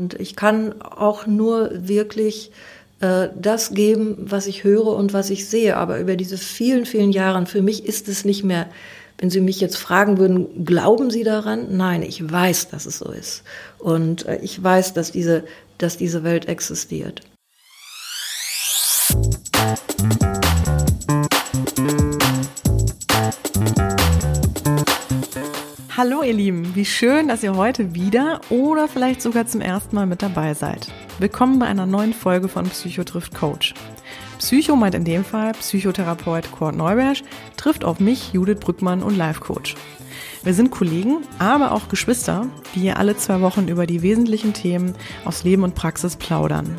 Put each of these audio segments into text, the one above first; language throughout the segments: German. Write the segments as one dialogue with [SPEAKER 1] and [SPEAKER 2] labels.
[SPEAKER 1] Und ich kann auch nur wirklich äh, das geben, was ich höre und was ich sehe. Aber über diese vielen, vielen Jahre, für mich ist es nicht mehr, wenn Sie mich jetzt fragen würden, glauben Sie daran? Nein, ich weiß, dass es so ist. Und äh, ich weiß, dass diese, dass diese Welt existiert.
[SPEAKER 2] Hallo ihr Lieben, wie schön, dass ihr heute wieder oder vielleicht sogar zum ersten Mal mit dabei seid. Willkommen bei einer neuen Folge von Psycho trifft Coach. Psycho meint in dem Fall Psychotherapeut Kurt Neubersch, trifft auf mich, Judith Brückmann und Life Coach. Wir sind Kollegen, aber auch Geschwister, die hier alle zwei Wochen über die wesentlichen Themen aus Leben und Praxis plaudern.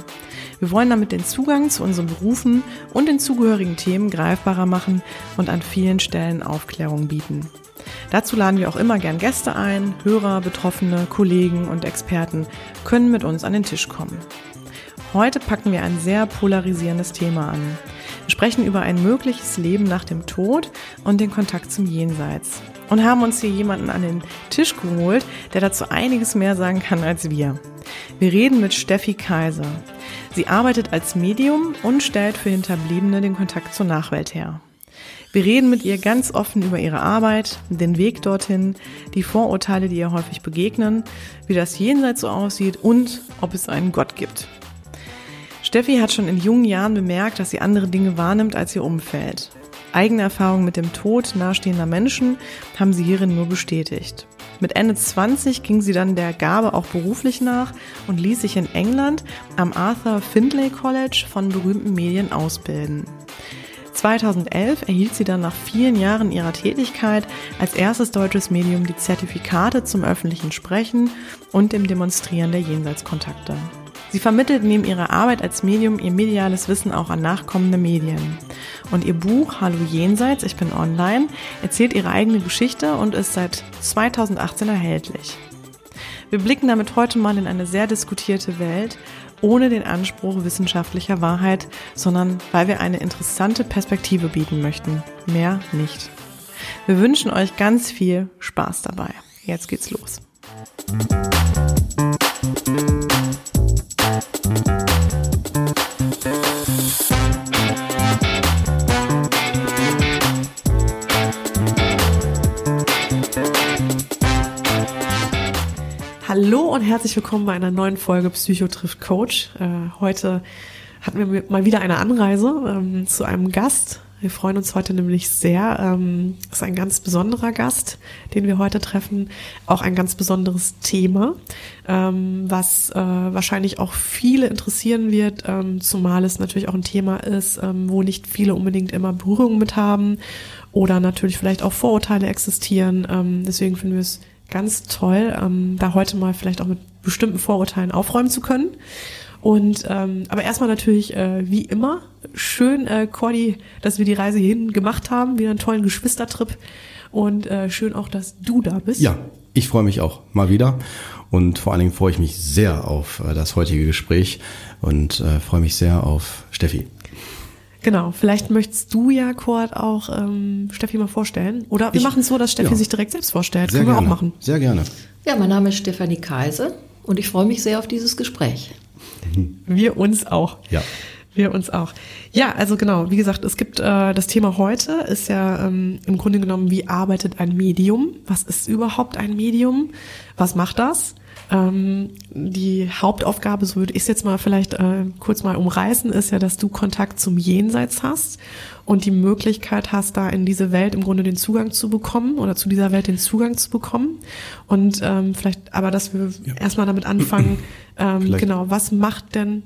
[SPEAKER 2] Wir wollen damit den Zugang zu unseren Berufen und den zugehörigen Themen greifbarer machen und an vielen Stellen Aufklärung bieten. Dazu laden wir auch immer gern Gäste ein, Hörer, Betroffene, Kollegen und Experten können mit uns an den Tisch kommen. Heute packen wir ein sehr polarisierendes Thema an. Wir sprechen über ein mögliches Leben nach dem Tod und den Kontakt zum Jenseits. Und haben uns hier jemanden an den Tisch geholt, der dazu einiges mehr sagen kann als wir. Wir reden mit Steffi Kaiser. Sie arbeitet als Medium und stellt für Hinterbliebene den Kontakt zur Nachwelt her. Wir reden mit ihr ganz offen über ihre Arbeit, den Weg dorthin, die Vorurteile, die ihr häufig begegnen, wie das Jenseits so aussieht und ob es einen Gott gibt. Steffi hat schon in jungen Jahren bemerkt, dass sie andere Dinge wahrnimmt als ihr Umfeld. Eigene Erfahrungen mit dem Tod nahestehender Menschen haben sie hierin nur bestätigt. Mit Ende 20 ging sie dann der Gabe auch beruflich nach und ließ sich in England am Arthur Findlay College von berühmten Medien ausbilden. 2011 erhielt sie dann nach vielen Jahren ihrer Tätigkeit als erstes deutsches Medium die Zertifikate zum öffentlichen Sprechen und dem Demonstrieren der Jenseitskontakte. Sie vermittelt neben ihrer Arbeit als Medium ihr mediales Wissen auch an nachkommende Medien. Und ihr Buch Hallo Jenseits, ich bin online, erzählt ihre eigene Geschichte und ist seit 2018 erhältlich. Wir blicken damit heute mal in eine sehr diskutierte Welt ohne den Anspruch wissenschaftlicher Wahrheit, sondern weil wir eine interessante Perspektive bieten möchten. Mehr nicht. Wir wünschen euch ganz viel Spaß dabei. Jetzt geht's los. Hallo und herzlich willkommen bei einer neuen Folge Psycho trifft Coach. Äh, heute hatten wir mal wieder eine Anreise ähm, zu einem Gast. Wir freuen uns heute nämlich sehr. Ähm, ist ein ganz besonderer Gast, den wir heute treffen. Auch ein ganz besonderes Thema, ähm, was äh, wahrscheinlich auch viele interessieren wird, ähm, zumal es natürlich auch ein Thema ist, ähm, wo nicht viele unbedingt immer Berührung mit haben oder natürlich vielleicht auch Vorurteile existieren. Ähm, deswegen finden wir es ganz toll, ähm, da heute mal vielleicht auch mit bestimmten Vorurteilen aufräumen zu können. Und ähm, aber erstmal natürlich äh, wie immer schön, äh, Cordy, dass wir die Reise hierhin gemacht haben, wieder einen tollen Geschwistertrip und äh, schön auch, dass du da bist.
[SPEAKER 3] Ja, ich freue mich auch mal wieder und vor allen Dingen freue ich mich sehr auf äh, das heutige Gespräch und äh, freue mich sehr auf Steffi.
[SPEAKER 2] Genau, vielleicht möchtest du ja, Kurt, auch ähm, Steffi mal vorstellen. Oder wir machen es so, dass Steffi ja. sich direkt selbst vorstellt.
[SPEAKER 3] Sehr
[SPEAKER 2] Können
[SPEAKER 3] gerne.
[SPEAKER 2] wir auch machen.
[SPEAKER 3] Sehr gerne.
[SPEAKER 1] Ja, mein Name ist Stefanie Kaiser und ich freue mich sehr auf dieses Gespräch.
[SPEAKER 2] Wir uns auch.
[SPEAKER 3] Ja.
[SPEAKER 2] Wir uns auch. Ja, also genau, wie gesagt, es gibt äh, das Thema heute ist ja ähm, im Grunde genommen, wie arbeitet ein Medium? Was ist überhaupt ein Medium? Was macht das? Ähm, die Hauptaufgabe, so würde ich es jetzt mal vielleicht äh, kurz mal umreißen, ist ja, dass du Kontakt zum Jenseits hast und die Möglichkeit hast, da in diese Welt im Grunde den Zugang zu bekommen oder zu dieser Welt den Zugang zu bekommen. Und ähm, vielleicht, aber dass wir ja. erstmal damit anfangen, ähm, genau, was macht denn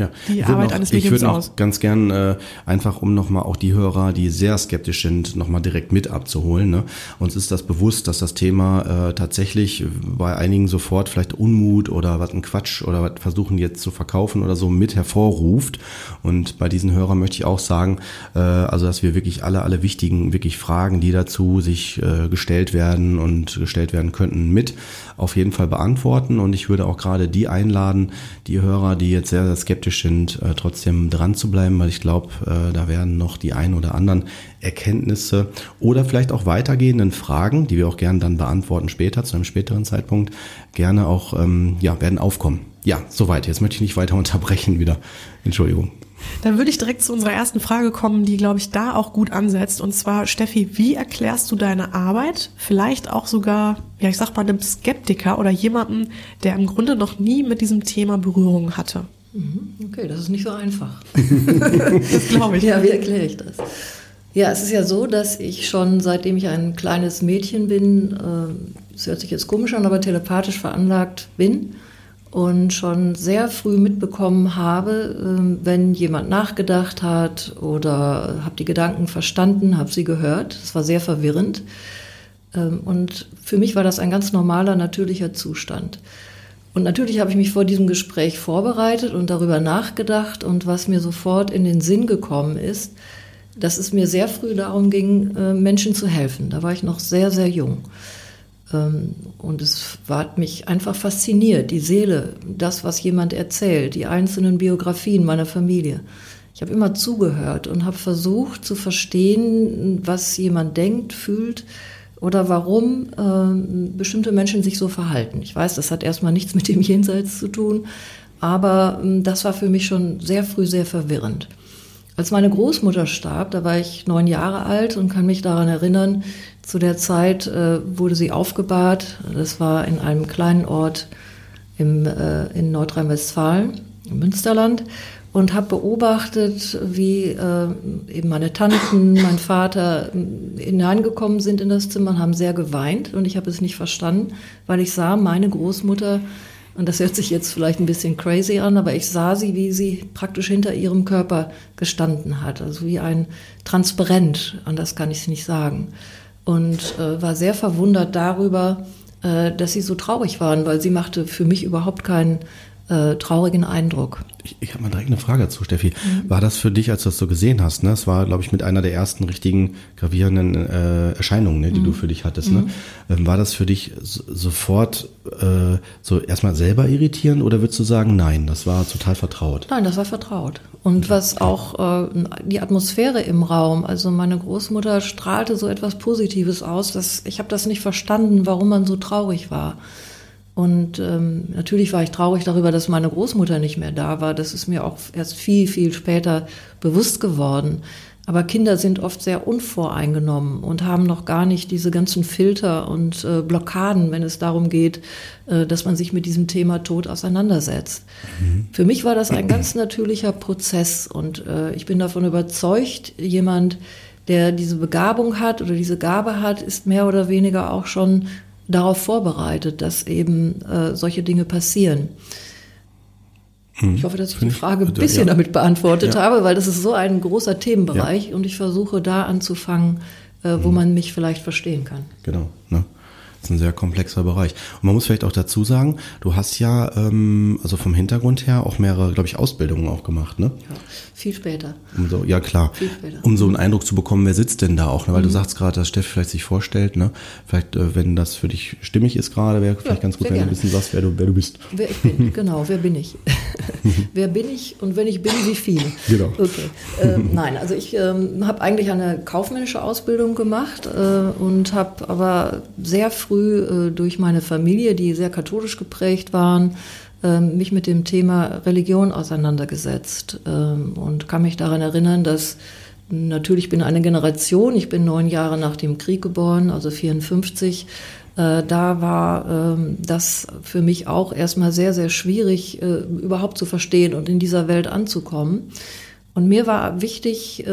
[SPEAKER 3] ja.
[SPEAKER 2] die Arbeit
[SPEAKER 3] noch,
[SPEAKER 2] eines Mediums
[SPEAKER 3] Ich würde auch ganz gern äh, einfach, um nochmal auch die Hörer, die sehr skeptisch sind, nochmal direkt mit abzuholen. Ne? Uns ist das bewusst, dass das Thema äh, tatsächlich bei einigen sofort vielleicht Unmut oder was ein Quatsch oder was versuchen jetzt zu verkaufen oder so mit hervorruft. Und bei diesen Hörern möchte ich auch sagen, äh, also dass wir wirklich alle, alle wichtigen wirklich Fragen, die dazu sich äh, gestellt werden und gestellt werden könnten, mit auf jeden Fall beantworten. Und ich würde auch gerade die einladen, die Hörer, die jetzt sehr, sehr skeptisch sind, äh, trotzdem dran zu bleiben, weil ich glaube, äh, da werden noch die ein oder anderen Erkenntnisse oder vielleicht auch weitergehenden Fragen, die wir auch gerne dann beantworten später, zu einem späteren Zeitpunkt, gerne auch ähm, ja, werden aufkommen. ja, soweit. Jetzt möchte ich nicht weiter unterbrechen wieder. Entschuldigung.
[SPEAKER 4] Dann würde ich direkt zu unserer ersten Frage kommen, die, glaube ich, da auch gut ansetzt. Und zwar, Steffi, wie erklärst du deine Arbeit? Vielleicht auch sogar, ja, ich sag mal, einem Skeptiker oder jemandem, der im Grunde noch nie mit diesem Thema Berührung hatte.
[SPEAKER 1] Mhm. Okay, das ist nicht so einfach.
[SPEAKER 4] das glaube ich.
[SPEAKER 1] Ja, wie erkläre ich das? Ja, es ist ja so, dass ich schon seitdem ich ein kleines Mädchen bin, es äh, hört sich jetzt komisch an, aber telepathisch veranlagt bin und schon sehr früh mitbekommen habe, ähm, wenn jemand nachgedacht hat oder habe die Gedanken verstanden, habe sie gehört. Das war sehr verwirrend. Ähm, und für mich war das ein ganz normaler, natürlicher Zustand. Und natürlich habe ich mich vor diesem Gespräch vorbereitet und darüber nachgedacht. Und was mir sofort in den Sinn gekommen ist, dass es mir sehr früh darum ging, äh, Menschen zu helfen. Da war ich noch sehr, sehr jung. Ähm, und es hat mich einfach fasziniert, die Seele, das, was jemand erzählt, die einzelnen Biografien meiner Familie. Ich habe immer zugehört und habe versucht zu verstehen, was jemand denkt, fühlt oder warum äh, bestimmte Menschen sich so verhalten. Ich weiß, das hat erstmal nichts mit dem Jenseits zu tun, aber äh, das war für mich schon sehr früh sehr verwirrend. Als meine Großmutter starb, da war ich neun Jahre alt und kann mich daran erinnern, zu der Zeit äh, wurde sie aufgebahrt. Das war in einem kleinen Ort im, äh, in Nordrhein-Westfalen, im Münsterland, und habe beobachtet, wie äh, eben meine Tanten, mein Vater äh, hineingekommen sind in das Zimmer und haben sehr geweint. Und ich habe es nicht verstanden, weil ich sah meine Großmutter und das hört sich jetzt vielleicht ein bisschen crazy an, aber ich sah sie, wie sie praktisch hinter ihrem Körper gestanden hat. Also wie ein Transparent, anders kann ich es nicht sagen. Und äh, war sehr verwundert darüber, äh, dass sie so traurig waren, weil sie machte für mich überhaupt keinen äh, traurigen Eindruck.
[SPEAKER 3] Ich, ich habe mal direkt eine Frage dazu, Steffi. Mhm. War das für dich, als du das so gesehen hast, ne? Das war, glaube ich, mit einer der ersten richtigen gravierenden äh, Erscheinungen, ne, die mhm. du für dich hattest, ne? mhm. ne? Ähm, war das für dich so, sofort äh, so erstmal selber irritierend oder würdest du sagen, nein, das war total vertraut?
[SPEAKER 1] Nein, das war vertraut. Und was auch äh, die Atmosphäre im Raum, also meine Großmutter strahlte so etwas Positives aus, dass ich habe das nicht verstanden, warum man so traurig war. Und ähm, natürlich war ich traurig darüber, dass meine Großmutter nicht mehr da war. Das ist mir auch erst viel, viel später bewusst geworden. Aber Kinder sind oft sehr unvoreingenommen und haben noch gar nicht diese ganzen Filter und äh, Blockaden, wenn es darum geht, äh, dass man sich mit diesem Thema Tod auseinandersetzt. Mhm. Für mich war das ein ganz natürlicher Prozess und äh, ich bin davon überzeugt, jemand, der diese Begabung hat oder diese Gabe hat, ist mehr oder weniger auch schon darauf vorbereitet, dass eben äh, solche Dinge passieren. Hm. Ich hoffe, dass ich die Frage ein bisschen ja. damit beantwortet ja. habe, weil das ist so ein großer Themenbereich ja. und ich versuche da anzufangen, äh, wo hm. man mich vielleicht verstehen kann.
[SPEAKER 3] Genau. Ne? Das ist ein sehr komplexer Bereich. Und man muss vielleicht auch dazu sagen, du hast ja ähm, also vom Hintergrund her auch mehrere, glaube ich, Ausbildungen auch gemacht, ne?
[SPEAKER 1] Ja, viel später.
[SPEAKER 3] Um so, ja klar. Viel später. Um so einen Eindruck zu bekommen, wer sitzt denn da auch, ne? Weil mhm. du sagst gerade, dass Steff vielleicht sich vorstellt, ne? Vielleicht, äh, wenn das für dich stimmig ist gerade, wäre vielleicht ja, ganz gut, wenn gerne. du ein bisschen sagst, wer du, wer du bist.
[SPEAKER 1] Wer ich bin, genau, wer bin ich? wer bin ich und wenn ich bin, wie viel?
[SPEAKER 3] Genau.
[SPEAKER 1] Okay. Ähm, nein, also ich ähm, habe eigentlich eine kaufmännische Ausbildung gemacht äh, und habe aber sehr früh früh äh, durch meine Familie, die sehr katholisch geprägt waren, ähm, mich mit dem Thema Religion auseinandergesetzt ähm, und kann mich daran erinnern, dass natürlich bin eine Generation, ich bin neun Jahre nach dem Krieg geboren, also 54. Äh, da war ähm, das für mich auch erstmal sehr, sehr schwierig, äh, überhaupt zu verstehen und in dieser Welt anzukommen. Und mir war wichtig,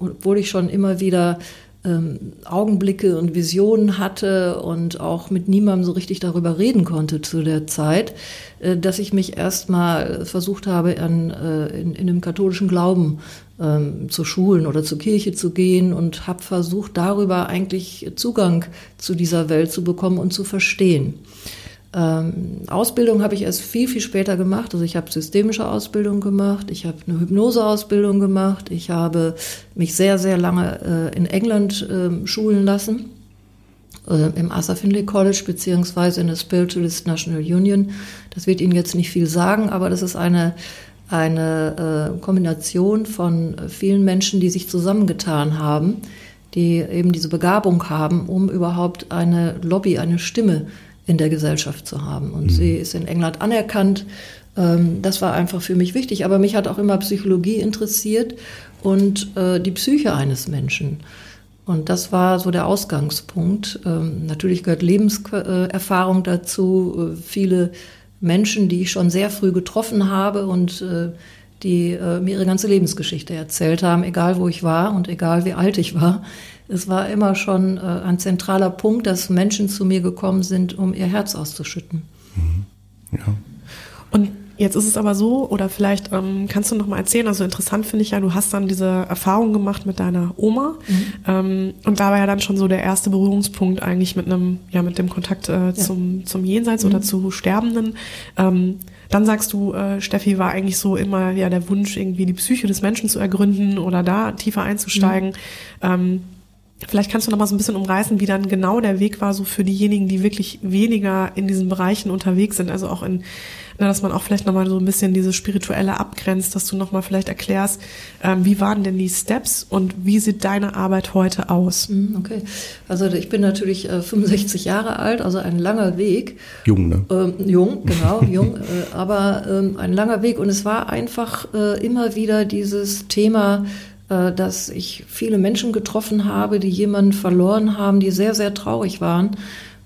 [SPEAKER 1] obwohl ich schon immer wieder ähm, Augenblicke und Visionen hatte und auch mit niemandem so richtig darüber reden konnte zu der Zeit, äh, dass ich mich erstmal versucht habe, an, äh, in, in dem katholischen Glauben ähm, zu Schulen oder zur Kirche zu gehen und habe versucht, darüber eigentlich Zugang zu dieser Welt zu bekommen und zu verstehen. Ähm, Ausbildung habe ich erst viel, viel später gemacht. Also ich habe systemische Ausbildung gemacht, ich habe eine Hypnoseausbildung gemacht, ich habe mich sehr, sehr lange äh, in England äh, schulen lassen, äh, im Arthur Findlay College beziehungsweise in der Spiritualist National Union. Das wird Ihnen jetzt nicht viel sagen, aber das ist eine, eine äh, Kombination von vielen Menschen, die sich zusammengetan haben, die eben diese Begabung haben, um überhaupt eine Lobby, eine Stimme in der Gesellschaft zu haben. Und mhm. sie ist in England anerkannt Ähm, das war einfach für mich wichtig. Aber mich hat auch immer Psychologie interessiert und äh, die Psyche eines Menschen. Und das war so der Ausgangspunkt. Ähm, natürlich gehört Lebenserfahrung dazu, äh, viele Menschen, die ich schon sehr früh getroffen habe und äh, die äh, mir ihre ganze Lebensgeschichte erzählt haben, egal wo ich war und egal wie alt ich war. Es war immer schon äh, ein zentraler Punkt, dass Menschen zu mir gekommen sind, um ihr Herz auszuschütten. Mhm.
[SPEAKER 4] Ja. Und Jetzt ist es aber so, oder vielleicht ähm, kannst du noch mal erzählen, also interessant finde ich ja, du hast dann diese Erfahrung gemacht mit deiner Oma mhm. ähm, und da war ja dann schon so der erste Berührungspunkt eigentlich mit einem, ja, mit dem Kontakt äh, ja. zum, zum Jenseits mhm. oder zu Sterbenden. Ähm, dann sagst du, äh, Steffi, war eigentlich so immer ja der Wunsch, irgendwie die Psyche des Menschen zu ergründen oder da tiefer einzusteigen. Mhm. Ähm, Vielleicht kannst du noch mal so ein bisschen umreißen, wie dann genau der Weg war, so für diejenigen, die wirklich weniger in diesen Bereichen unterwegs sind, also auch in na, dass man auch vielleicht nochmal so ein bisschen diese spirituelle abgrenzt, dass du nochmal vielleicht erklärst, ähm, wie waren denn die Steps und wie sieht deine Arbeit heute aus?
[SPEAKER 1] Mhm, okay, also ich bin natürlich äh, 65 Jahre alt, also ein langer Weg.
[SPEAKER 3] Jung, ne?
[SPEAKER 1] Ähm, jung, genau, jung, äh, aber ähm, ein langer Weg und es war einfach äh, immer wieder dieses Thema, dass ich viele Menschen getroffen habe, die jemanden verloren haben, die sehr, sehr traurig waren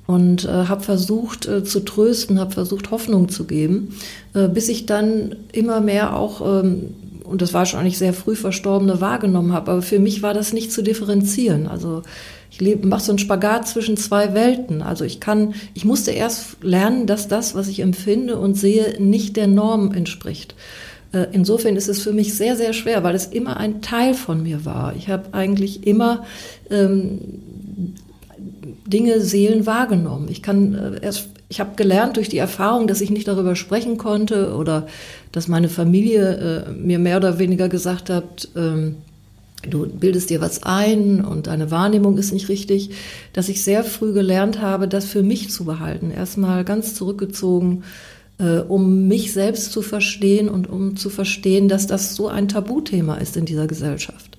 [SPEAKER 1] und äh, habe versucht äh, zu trösten, habe versucht Hoffnung zu geben, äh, bis ich dann immer mehr auch, ähm, und das war schon eigentlich sehr früh Verstorbene, wahrgenommen habe. Aber für mich war das nicht zu differenzieren. Also ich mache so einen Spagat zwischen zwei Welten. Also ich kann, ich musste erst lernen, dass das, was ich empfinde und sehe, nicht der Norm entspricht. Äh, insofern ist es für mich sehr, sehr schwer, weil es immer ein Teil von mir war. Ich habe eigentlich immer ähm, Dinge, Seelen wahrgenommen. Ich kann äh, erst, ich habe gelernt durch die Erfahrung, dass ich nicht darüber sprechen konnte oder dass meine Familie äh, mir mehr oder weniger gesagt hat, ähm, du bildest dir was ein und deine Wahrnehmung ist nicht richtig, dass ich sehr früh gelernt habe, das für mich zu behalten. Erstmal ganz zurückgezogen, äh, um mich selbst zu verstehen und um zu verstehen, dass das so ein Tabuthema ist in dieser Gesellschaft.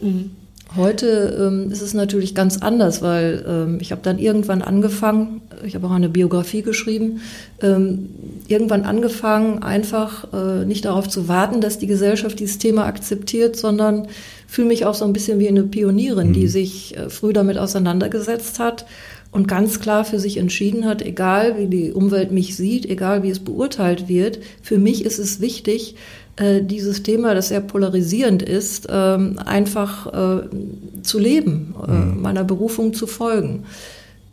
[SPEAKER 1] Mhm. Heute ähm, ist es natürlich ganz anders, weil ähm, ich habe dann irgendwann angefangen, ich habe auch eine Biografie geschrieben, ähm, irgendwann angefangen, einfach äh, nicht darauf zu warten, dass die Gesellschaft dieses Thema akzeptiert, sondern fühle mich auch so ein bisschen wie eine Pionierin, mhm. die sich äh, früh damit auseinandergesetzt hat und ganz klar für sich entschieden hat, egal wie die Umwelt mich sieht, egal wie es beurteilt wird, für mich ist es wichtig, äh, dieses Thema, das sehr polarisierend ist, ähm, einfach äh, zu leben, äh, mhm. meiner Berufung zu folgen.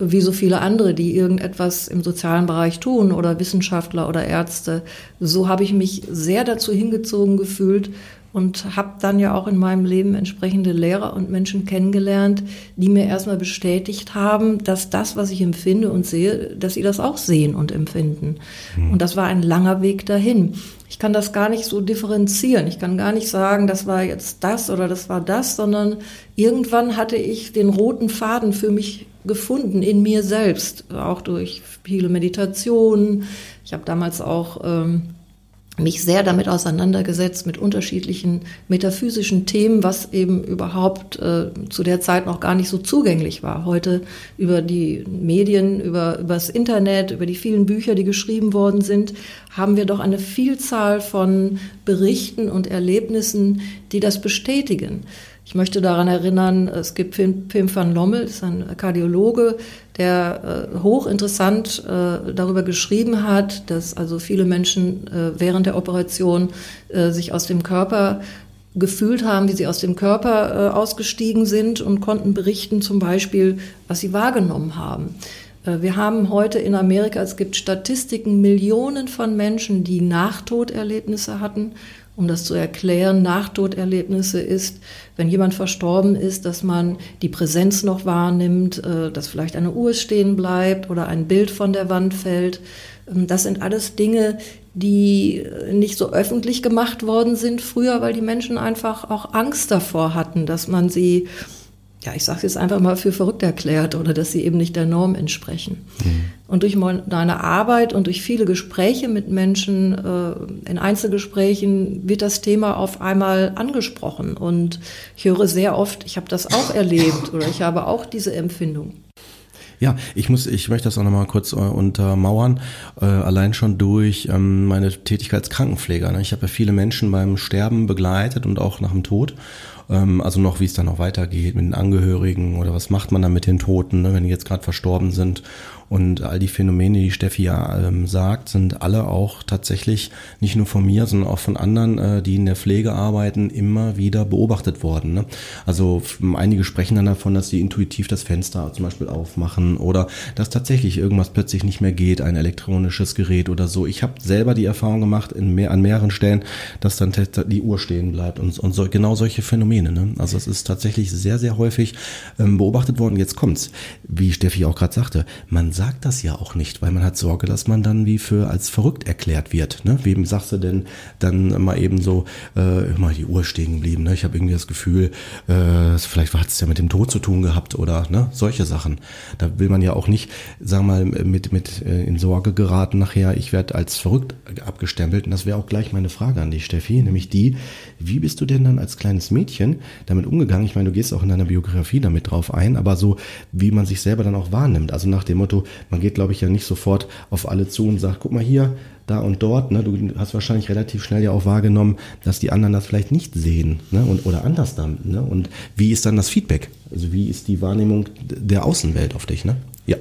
[SPEAKER 1] Wie so viele andere, die irgendetwas im sozialen Bereich tun oder Wissenschaftler oder Ärzte. So habe ich mich sehr dazu hingezogen gefühlt, und habe dann ja auch in meinem Leben entsprechende Lehrer und Menschen kennengelernt, die mir erstmal bestätigt haben, dass das, was ich empfinde und sehe, dass sie das auch sehen und empfinden. Mhm. Und das war ein langer Weg dahin ich kann das gar nicht so differenzieren. Ich kann gar nicht sagen, das war jetzt das oder das war das, sondern irgendwann hatte ich den roten Faden für mich gefunden in mir selbst, auch durch viele Meditationen. Ich habe damals auch ähm, mich sehr damit auseinandergesetzt, mit unterschiedlichen metaphysischen Themen, was eben überhaupt äh, zu der Zeit noch gar nicht so zugänglich war. Heute über die Medien, über, über das Internet, über die vielen Bücher, die geschrieben worden sind, haben wir doch eine Vielzahl von Berichten und Erlebnissen, die das bestätigen. Ich möchte daran erinnern, es gibt Pim, Pim van Lommel, das ist ein Kardiologe, der äh, hochinteressant äh, darüber geschrieben hat, dass also viele Menschen äh, während der Operation äh, sich aus dem Körper gefühlt haben, wie sie aus dem Körper äh, ausgestiegen sind und konnten berichten zum Beispiel, was sie wahrgenommen haben. Äh, wir haben heute in Amerika, es gibt Statistiken, Millionen von Menschen, die Nachtoderlebnisse hatten um das zu erklären, Nachtoderlebnisse ist, wenn jemand verstorben ist, dass man die Präsenz noch wahrnimmt, äh, dass vielleicht eine Uhr stehen bleibt oder ein Bild von der Wand fällt. Ähm, das sind alles Dinge, die nicht so öffentlich gemacht worden sind früher, weil die Menschen einfach auch Angst davor hatten, dass man sie ja, ich sage es jetzt einfach mal für verrückt erklärt oder dass sie eben nicht der Norm entsprechen. Mhm. Und durch meine Arbeit und durch viele Gespräche mit Menschen, äh, in Einzelgesprächen wird das Thema auf einmal angesprochen. Und ich höre sehr oft, ich habe das auch erlebt oder ich habe auch diese Empfindung.
[SPEAKER 3] Ja, ich muss, ich möchte das auch nochmal kurz äh, untermauern, äh, allein schon durch ähm, meine Tätigkeit als Krankenpfleger. Ne? Ich habe ja viele Menschen beim Sterben begleitet und auch nach dem Tod ähm, also noch, wie es dann noch weitergeht mit den Angehörigen oder was macht man dann mit den Toten, ne, wenn die jetzt gerade verstorben sind. Und all die Phänomene, die Steffi ja ähm, sagt, sind alle auch tatsächlich nicht nur von mir, sondern auch von anderen, äh, die in der Pflege arbeiten, immer wieder beobachtet worden. Ne? Also einige sprechen dann davon, dass sie intuitiv das Fenster zum Beispiel aufmachen oder dass tatsächlich irgendwas plötzlich nicht mehr geht, ein elektronisches Gerät oder so. Ich habe selber die Erfahrung gemacht in mehr, an mehreren Stellen, dass dann die Uhr stehen bleibt und, und so, genau solche Phänomene. Ne? Also es ist tatsächlich sehr, sehr häufig ähm, beobachtet worden. Jetzt kommt's, wie Steffi auch gerade sagte, man sagt das ja auch nicht, weil man hat Sorge, dass man dann wie für als verrückt erklärt wird. Ne? Wem sagst du denn dann mal eben so, äh, immer die Uhr stehen geblieben? Ne? Ich habe irgendwie das Gefühl, äh, vielleicht hat es ja mit dem Tod zu tun gehabt oder ne? solche Sachen. Da will man ja auch nicht, sagen wir mal, mit, mit äh, in Sorge geraten nachher, ich werde als verrückt abgestempelt. Und das wäre auch gleich meine Frage an dich, Steffi, nämlich die, wie bist du denn dann als kleines Mädchen damit umgegangen? Ich meine, du gehst auch in deiner Biografie damit drauf ein, aber so, wie man sich selber dann auch wahrnimmt. Also nach dem Motto, man geht, glaube ich, ja nicht sofort auf alle zu und sagt, guck mal hier, da und dort. Ne? Du hast wahrscheinlich relativ schnell ja auch wahrgenommen, dass die anderen das vielleicht nicht sehen ne? und, oder anders dann. Ne? Und wie ist dann das Feedback? Also wie ist die Wahrnehmung der Außenwelt auf dich? Ne? Ja.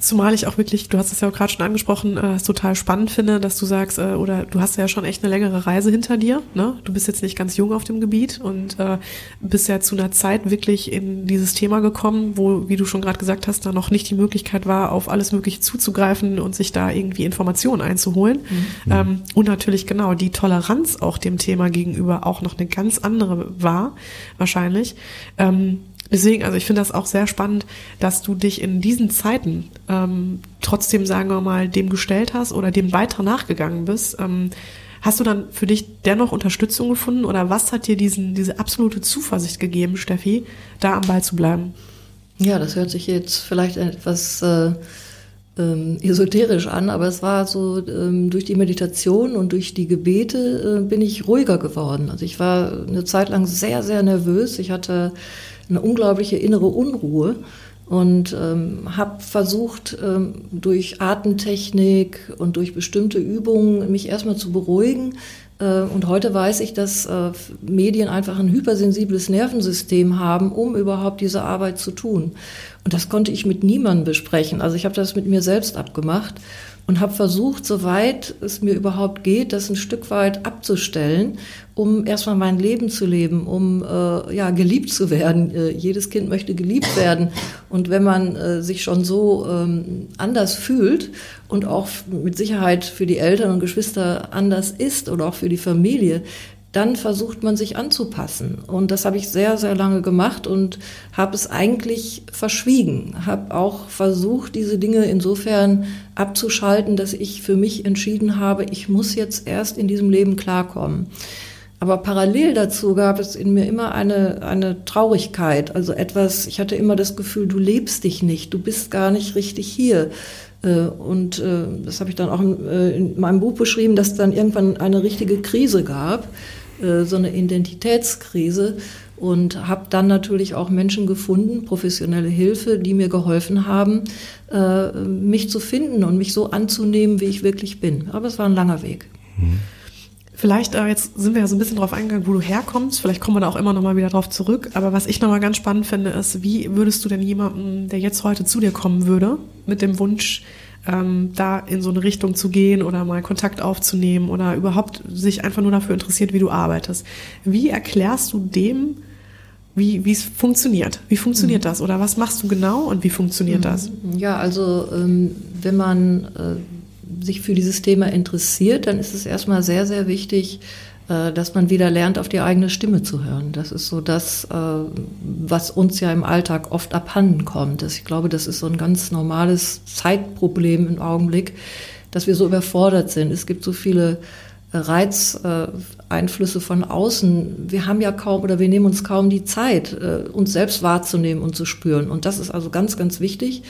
[SPEAKER 4] Zumal ich auch wirklich, du hast es ja auch gerade schon angesprochen, äh, total spannend finde, dass du sagst, äh, oder du hast ja schon echt eine längere Reise hinter dir. Ne? Du bist jetzt nicht ganz jung auf dem Gebiet und äh, bist ja zu einer Zeit wirklich in dieses Thema gekommen, wo, wie du schon gerade gesagt hast, da noch nicht die Möglichkeit war, auf alles Mögliche zuzugreifen und sich da irgendwie Informationen einzuholen. Mhm. Ähm, und natürlich genau die Toleranz auch dem Thema gegenüber auch noch eine ganz andere war, wahrscheinlich. Ähm, Deswegen, also ich finde das auch sehr spannend, dass du dich in diesen Zeiten ähm, trotzdem, sagen wir mal, dem gestellt hast oder dem weiter nachgegangen bist. Ähm, hast du dann für dich dennoch Unterstützung gefunden oder was hat dir diesen, diese absolute Zuversicht gegeben, Steffi, da am Ball zu bleiben?
[SPEAKER 1] Ja, das hört sich jetzt vielleicht etwas äh, ähm, esoterisch an, aber es war so, ähm, durch die Meditation und durch die Gebete äh, bin ich ruhiger geworden. Also ich war eine Zeit lang sehr, sehr nervös. Ich hatte eine unglaubliche innere Unruhe und ähm, habe versucht, ähm, durch Atemtechnik und durch bestimmte Übungen mich erstmal zu beruhigen. Äh, und heute weiß ich, dass äh, Medien einfach ein hypersensibles Nervensystem haben, um überhaupt diese Arbeit zu tun. Und das konnte ich mit niemandem besprechen. Also ich habe das mit mir selbst abgemacht und habe versucht, soweit es mir überhaupt geht, das ein Stück weit abzustellen, um erstmal mein Leben zu leben, um äh, ja geliebt zu werden. Äh, jedes Kind möchte geliebt werden und wenn man äh, sich schon so ähm, anders fühlt und auch mit Sicherheit für die Eltern und Geschwister anders ist oder auch für die Familie, dann versucht man sich anzupassen. Und das habe ich sehr, sehr lange gemacht und habe es eigentlich verschwiegen. Habe auch versucht, diese Dinge insofern abzuschalten, dass ich für mich entschieden habe, ich muss jetzt erst in diesem Leben klarkommen. Aber parallel dazu gab es in mir immer eine, eine Traurigkeit, also etwas, ich hatte immer das Gefühl, du lebst dich nicht, du bist gar nicht richtig hier. Äh, und äh, das habe ich dann auch äh, in meinem Buch beschrieben, dass dann irgendwann eine richtige Krise gab, so eine Identitätskrise. Und habe dann natürlich auch Menschen gefunden, professionelle Hilfe, die mir geholfen haben, mich zu finden und mich so anzunehmen, wie ich wirklich bin. Aber es war ein langer Weg. Mhm.
[SPEAKER 4] Vielleicht, äh, jetzt sind wir ja so ein bisschen drauf eingegangen, wo du herkommst. Vielleicht kommen wir da auch immer noch mal wieder drauf zurück. Aber was ich noch mal ganz spannend finde, ist, wie würdest du denn jemanden, der jetzt heute zu dir kommen würde, mit dem Wunsch, ähm, da in so eine Richtung zu gehen oder mal Kontakt aufzunehmen oder überhaupt sich einfach nur dafür interessiert, wie du arbeitest. Wie erklärst du dem, wie es funktioniert? Wie funktioniert mhm. das? Oder was machst du genau und wie funktioniert mhm. das?
[SPEAKER 1] Ja, also ähm, wenn man äh, sich für dieses Thema interessiert, dann ist es erstmal sehr, sehr wichtig, dass man wieder lernt, auf die eigene Stimme zu hören. Das ist so das, äh, was uns ja im Alltag oft abhanden kommt. Ich glaube, das ist so ein ganz normales Zeitproblem im Augenblick, dass wir so überfordert sind. Es gibt so viele Reizeinflüsse von außen. Wir haben ja kaum oder wir nehmen uns kaum die Zeit, äh, uns selbst wahrzunehmen und zu spüren. Und das ist also ganz, ganz wichtig.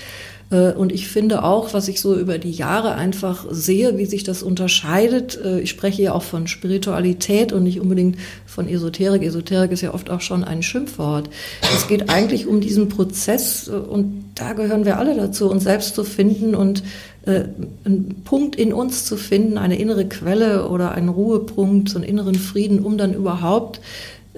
[SPEAKER 1] Äh, und ich finde auch, was ich so über die Jahre einfach sehe, wie sich das unterscheidet. Äh, ich spreche ja auch von Spiritualität und nicht unbedingt von Esoterik. Esoterik ist ja oft auch schon ein Schimpfwort. Es geht eigentlich um diesen Prozess und da gehören wir alle dazu, uns selbst zu finden und äh, einen Punkt in uns zu finden, eine innere Quelle oder einen Ruhepunkt, so einen inneren Frieden, um dann überhaupt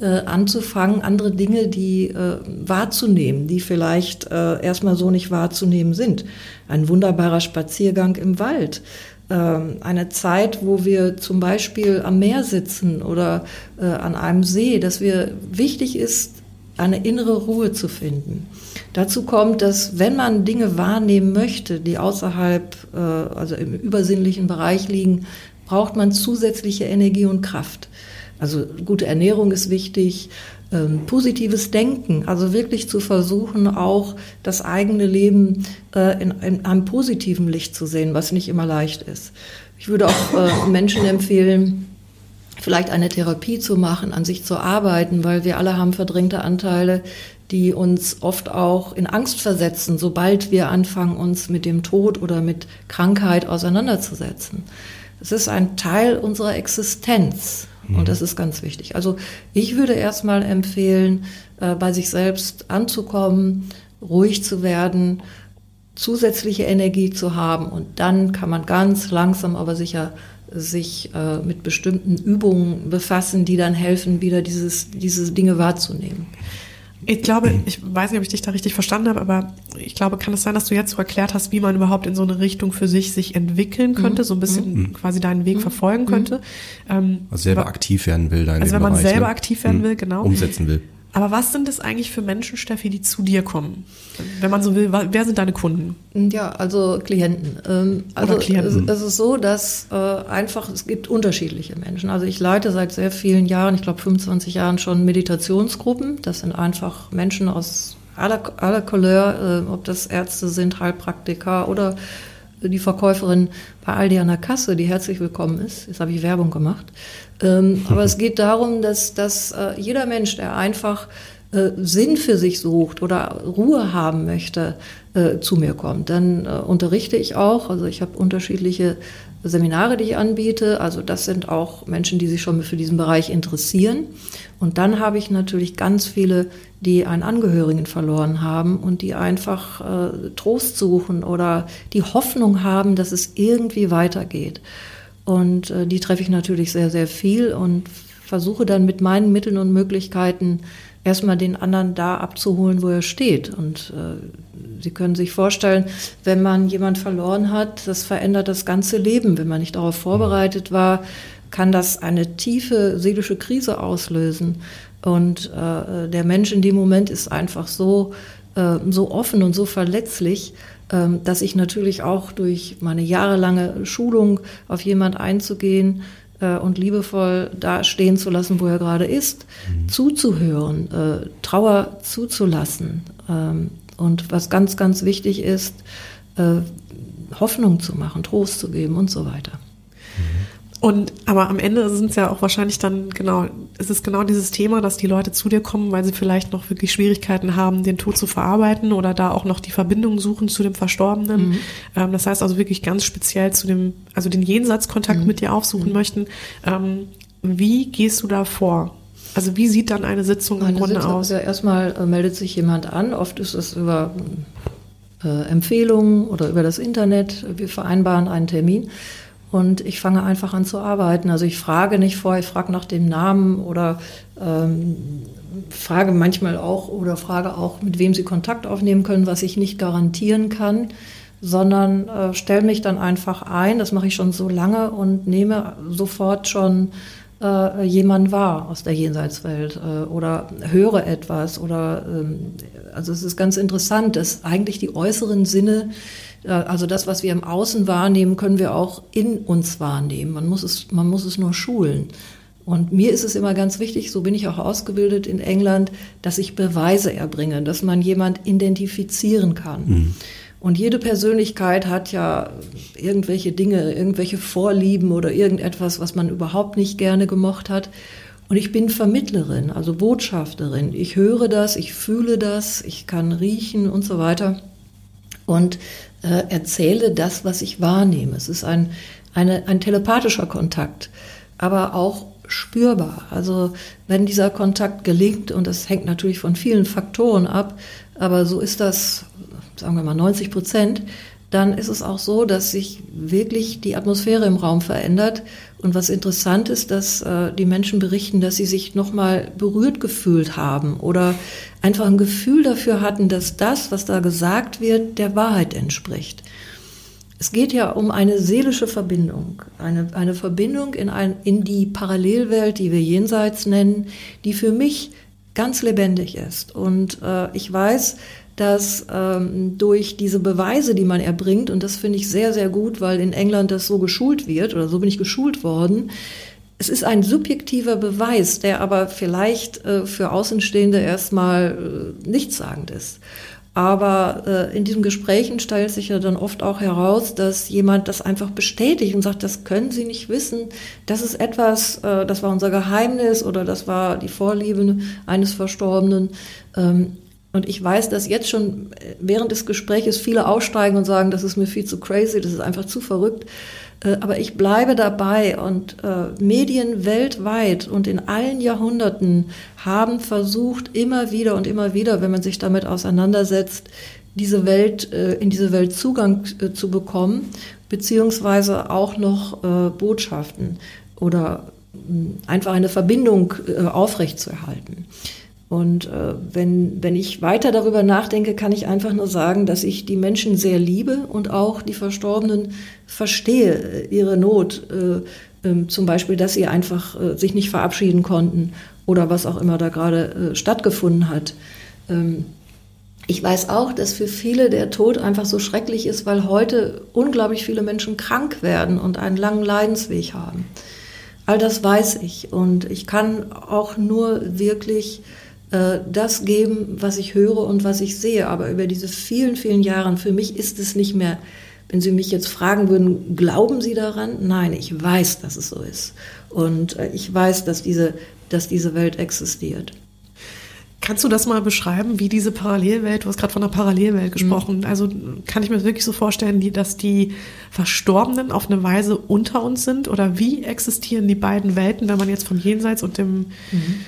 [SPEAKER 1] äh, anzufangen, andere Dinge, die äh, wahrzunehmen, die vielleicht äh, erstmal so nicht wahrzunehmen sind. Ein wunderbarer Spaziergang im Wald, ähm, eine Zeit, wo wir zum Beispiel am Meer sitzen oder äh, an einem See, dass wir wichtig ist, eine innere Ruhe zu finden. Dazu kommt, dass wenn man Dinge wahrnehmen möchte, die außerhalb, äh, also im übersinnlichen Bereich liegen, braucht man zusätzliche Energie und Kraft. Also gute Ernährung ist wichtig, ähm, positives Denken, also wirklich zu versuchen, auch das eigene Leben äh, in, in, einem positiven Licht zu sehen, was nicht immer leicht ist. Ich würde auch äh, Menschen empfehlen, vielleicht eine Therapie zu machen, an sich zu arbeiten, weil wir alle haben verdrängte Anteile, die uns oft auch in Angst versetzen, sobald wir anfangen, uns mit dem Tod oder mit Krankheit auseinanderzusetzen. Es ist ein Teil unserer Existenz und mhm. das ist ganz wichtig. Also ich würde erstmal empfehlen, äh, bei sich selbst anzukommen, ruhig zu werden, zusätzliche Energie zu haben und dann kann man ganz langsam, aber sicher sich äh, mit bestimmten Übungen befassen, die dann helfen, wieder dieses, diese Dinge wahrzunehmen.
[SPEAKER 4] Ich glaube, ich weiß nicht, ob ich dich da richtig verstanden habe, aber ich glaube, kann es sein, dass du jetzt so erklärt hast, wie man überhaupt in so eine Richtung für sich sich entwickeln könnte, mhm. so ein bisschen mhm. quasi deinen Weg mhm. verfolgen könnte. Mhm.
[SPEAKER 3] Ähm, also selber aktiv werden will,
[SPEAKER 4] dein Also wenn man Bereich, selber ne? aktiv werden mhm. will, genau.
[SPEAKER 3] Umsetzen will.
[SPEAKER 4] Aber was sind es eigentlich für Menschen, Steffi, die zu dir kommen? Wenn man so will, wer sind deine Kunden?
[SPEAKER 1] Ja, also Klienten. Ähm, also Oder Klienten. Es, ist so, dass äh, einfach, es gibt unterschiedliche Menschen. Also ich leite seit sehr vielen Jahren, ich glaube 25 Jahren schon Meditationsgruppen. Das sind einfach Menschen aus aller, aller Couleur, äh, ob das Ärzte sind, Heilpraktiker oder die Verkäuferin bei Aldi an der Kasse, die herzlich willkommen ist. Jetzt habe ich Werbung gemacht. Ähm, aber es geht darum, dass, dass äh, jeder Mensch, der einfach äh, Sinn für sich sucht oder Ruhe haben möchte, äh, zu mir kommt. Dann äh, unterrichte ich auch. Also ich habe unterschiedliche Seminare, die ich anbiete. Also das sind auch Menschen, die sich schon für diesen Bereich interessieren. Und dann habe ich natürlich ganz viele, die einen Angehörigen verloren haben und die einfach äh, Trost suchen oder die Hoffnung haben, dass es irgendwie weitergeht. Und äh, die treffe ich natürlich sehr, sehr viel und versuche dann mit meinen Mitteln und Möglichkeiten erstmal den anderen da abzuholen, wo er steht. Und äh, Sie können sich vorstellen, wenn man jemand verloren hat, das verändert das ganze Leben. Wenn man nicht darauf vorbereitet war, kann das eine tiefe seelische Krise auslösen. Und äh, der Mensch in dem Moment ist einfach so, äh, so offen und so verletzlich, äh, dass ich natürlich auch durch meine jahrelange Schulung auf jemand einzugehen, äh, und liebevoll da stehen zu lassen, wo er gerade ist, mhm. zuzuhören, äh, Trauer zuzulassen. Ähm, und was ganz, ganz wichtig ist, äh, Hoffnung zu machen, Trost zu geben und so weiter.
[SPEAKER 4] Und aber am Ende sind es ja auch wahrscheinlich dann genau, ist es genau dieses Thema, dass die Leute zu dir kommen, weil sie vielleicht noch wirklich Schwierigkeiten haben, den Tod zu verarbeiten oder da auch noch die Verbindung suchen zu dem Verstorbenen. Mhm. Ähm, das heißt also wirklich ganz speziell zu dem, also den Jenseitskontakt mhm. mit dir aufsuchen mhm. möchten. Ähm, wie gehst du da vor? Also wie sieht dann eine Sitzung eine im Grunde Sitzung, aus?
[SPEAKER 1] Ja, erstmal äh, meldet sich jemand an. Oft ist es über äh, Empfehlungen oder über das Internet. Wir vereinbaren einen Termin. Und ich fange einfach an zu arbeiten. Also ich frage nicht vor, ich frage nach dem Namen oder ähm, frage manchmal auch oder frage auch, mit wem Sie Kontakt aufnehmen können, was ich nicht garantieren kann, sondern äh, stelle mich dann einfach ein. Das mache ich schon so lange und nehme sofort schon äh, jemand wahr aus der Jenseitswelt äh, oder höre etwas oder ähm, also es ist ganz interessant, dass eigentlich die äußeren Sinne also das, was wir im Außen wahrnehmen, können wir auch in uns wahrnehmen. Man muss es, man muss es nur schulen. Und mir ist es immer ganz wichtig, so bin ich auch ausgebildet in England, dass ich Beweise erbringe, dass man jemand identifizieren kann. Mhm. Und jede Persönlichkeit hat ja irgendwelche Dinge, irgendwelche Vorlieben oder irgendetwas, was man überhaupt nicht gerne gemocht hat. Und ich bin Vermittlerin, also Botschafterin. Ich höre das, ich fühle das, ich kann riechen und so weiter und äh, erzähle das, was ich wahrnehme. Es ist ein, eine, ein telepathischer Kontakt, aber auch spürbar. Also wenn dieser Kontakt gelingt, und das hängt natürlich von vielen Faktoren ab, aber so ist das, sagen wir mal 90 Prozent, dann ist es auch so, dass sich wirklich die Atmosphäre im Raum verändert. Und was interessant ist, dass äh, die Menschen berichten, dass sie sich nochmal berührt gefühlt haben oder einfach ein Gefühl dafür hatten, dass das, was da gesagt wird, der Wahrheit entspricht. Es geht ja um eine seelische Verbindung, eine, eine Verbindung in, ein, in die Parallelwelt, die wir jenseits nennen, die für mich ganz lebendig ist. Und äh, ich weiß, dass ähm, durch diese Beweise, die man erbringt, und das finde ich sehr, sehr gut, weil in England das so geschult wird, oder so bin ich geschult worden, es ist ein subjektiver Beweis, der aber vielleicht äh, für Außenstehende erstmal äh, nichtssagend ist. Aber äh, in diesen Gesprächen stellt sich ja dann oft auch heraus, dass jemand das einfach bestätigt und sagt, das können Sie nicht wissen. Das ist etwas, äh, das war unser Geheimnis oder das war die Vorliebe eines Verstorbenen. Ähm, und ich weiß, dass jetzt schon während des Gesprächs viele aussteigen und sagen, das ist mir viel zu crazy, das ist einfach zu verrückt. Äh, aber ich bleibe dabei und äh, Medien weltweit und in allen Jahrhunderten haben versucht, immer wieder und immer wieder, wenn man sich damit auseinandersetzt, diese Welt, äh, in diese Welt Zugang zu bekommen, beziehungsweise auch noch Botschaften oder einfach eine Verbindung aufrechtzuerhalten. Und äh, wenn, wenn ich weiter darüber nachdenke, kann ich einfach nur sagen, dass ich die Menschen sehr liebe und auch die Verstorbenen verstehe, äh, ihre Not. Äh, äh, zum Beispiel, dass sie einfach äh, sich nicht verabschieden konnten oder was auch immer da gerade äh, stattgefunden hat. Ähm, ich weiß auch, dass für viele der Tod einfach so schrecklich ist, weil heute unglaublich viele Menschen krank werden und einen langen Leidensweg haben. All das weiß ich und ich kann auch nur wirklich das geben, was ich höre und was ich sehe. Aber über diese vielen, vielen Jahre, für mich ist es nicht mehr, wenn Sie mich jetzt fragen würden, glauben Sie daran? Nein, ich weiß, dass es so ist. Und äh, ich weiß, dass diese, dass diese Welt existiert.
[SPEAKER 4] Kannst du das mal beschreiben, wie diese Parallelwelt, du hast gerade von einer Parallelwelt gesprochen, mhm. also kann ich mir wirklich so vorstellen, dass die Verstorbenen auf eine Weise unter uns sind oder wie existieren die beiden Welten, wenn man jetzt vom Jenseits und dem mhm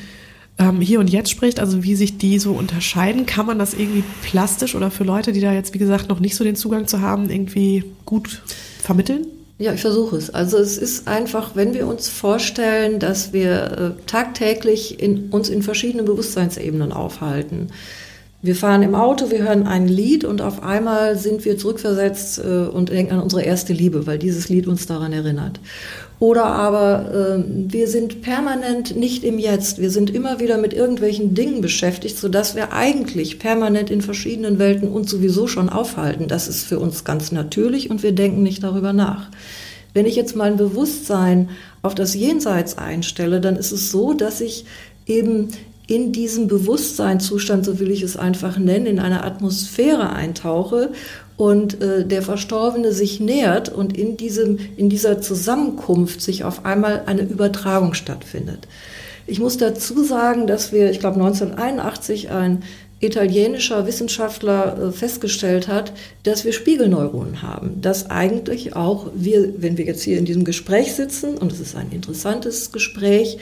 [SPEAKER 4] ähm, Hier und Jetzt spricht, also wie sich die so unterscheiden, kann man das irgendwie plastisch oder für Leute, die da jetzt, wie gesagt, noch nicht so den Zugang zu haben, irgendwie gut vermitteln?
[SPEAKER 1] Ja, ich versuche es. Also es ist einfach, wenn wir uns vorstellen, dass wir äh, tagtäglich in, uns in verschiedenen Bewusstseinsebenen aufhalten. Wir fahren im Auto, wir hören ein Lied und auf einmal sind wir zurückversetzt äh, und denken an unsere erste Liebe, weil dieses Lied uns daran erinnert. Oder aber äh, wir sind permanent nicht im Jetzt. Wir sind immer wieder mit irgendwelchen Dingen beschäftigt, sodass wir eigentlich permanent in verschiedenen Welten uns sowieso schon aufhalten. Das ist für uns ganz natürlich und wir denken nicht darüber nach. Wenn ich jetzt mein Bewusstsein auf das Jenseits einstelle, dann ist es so, dass ich eben in diesem Bewusstseinszustand, so will ich es einfach nennen, in eine Atmosphäre eintauche und äh, der Verstorbene sich nähert und in, diesem, in dieser Zusammenkunft sich auf einmal eine Übertragung stattfindet. Ich muss dazu sagen, dass wir, ich glaube 1981, ein italienischer Wissenschaftler äh, festgestellt hat, dass wir Spiegelneuronen haben, dass eigentlich auch wir, wenn wir jetzt hier in diesem Gespräch sitzen, und es ist ein interessantes Gespräch,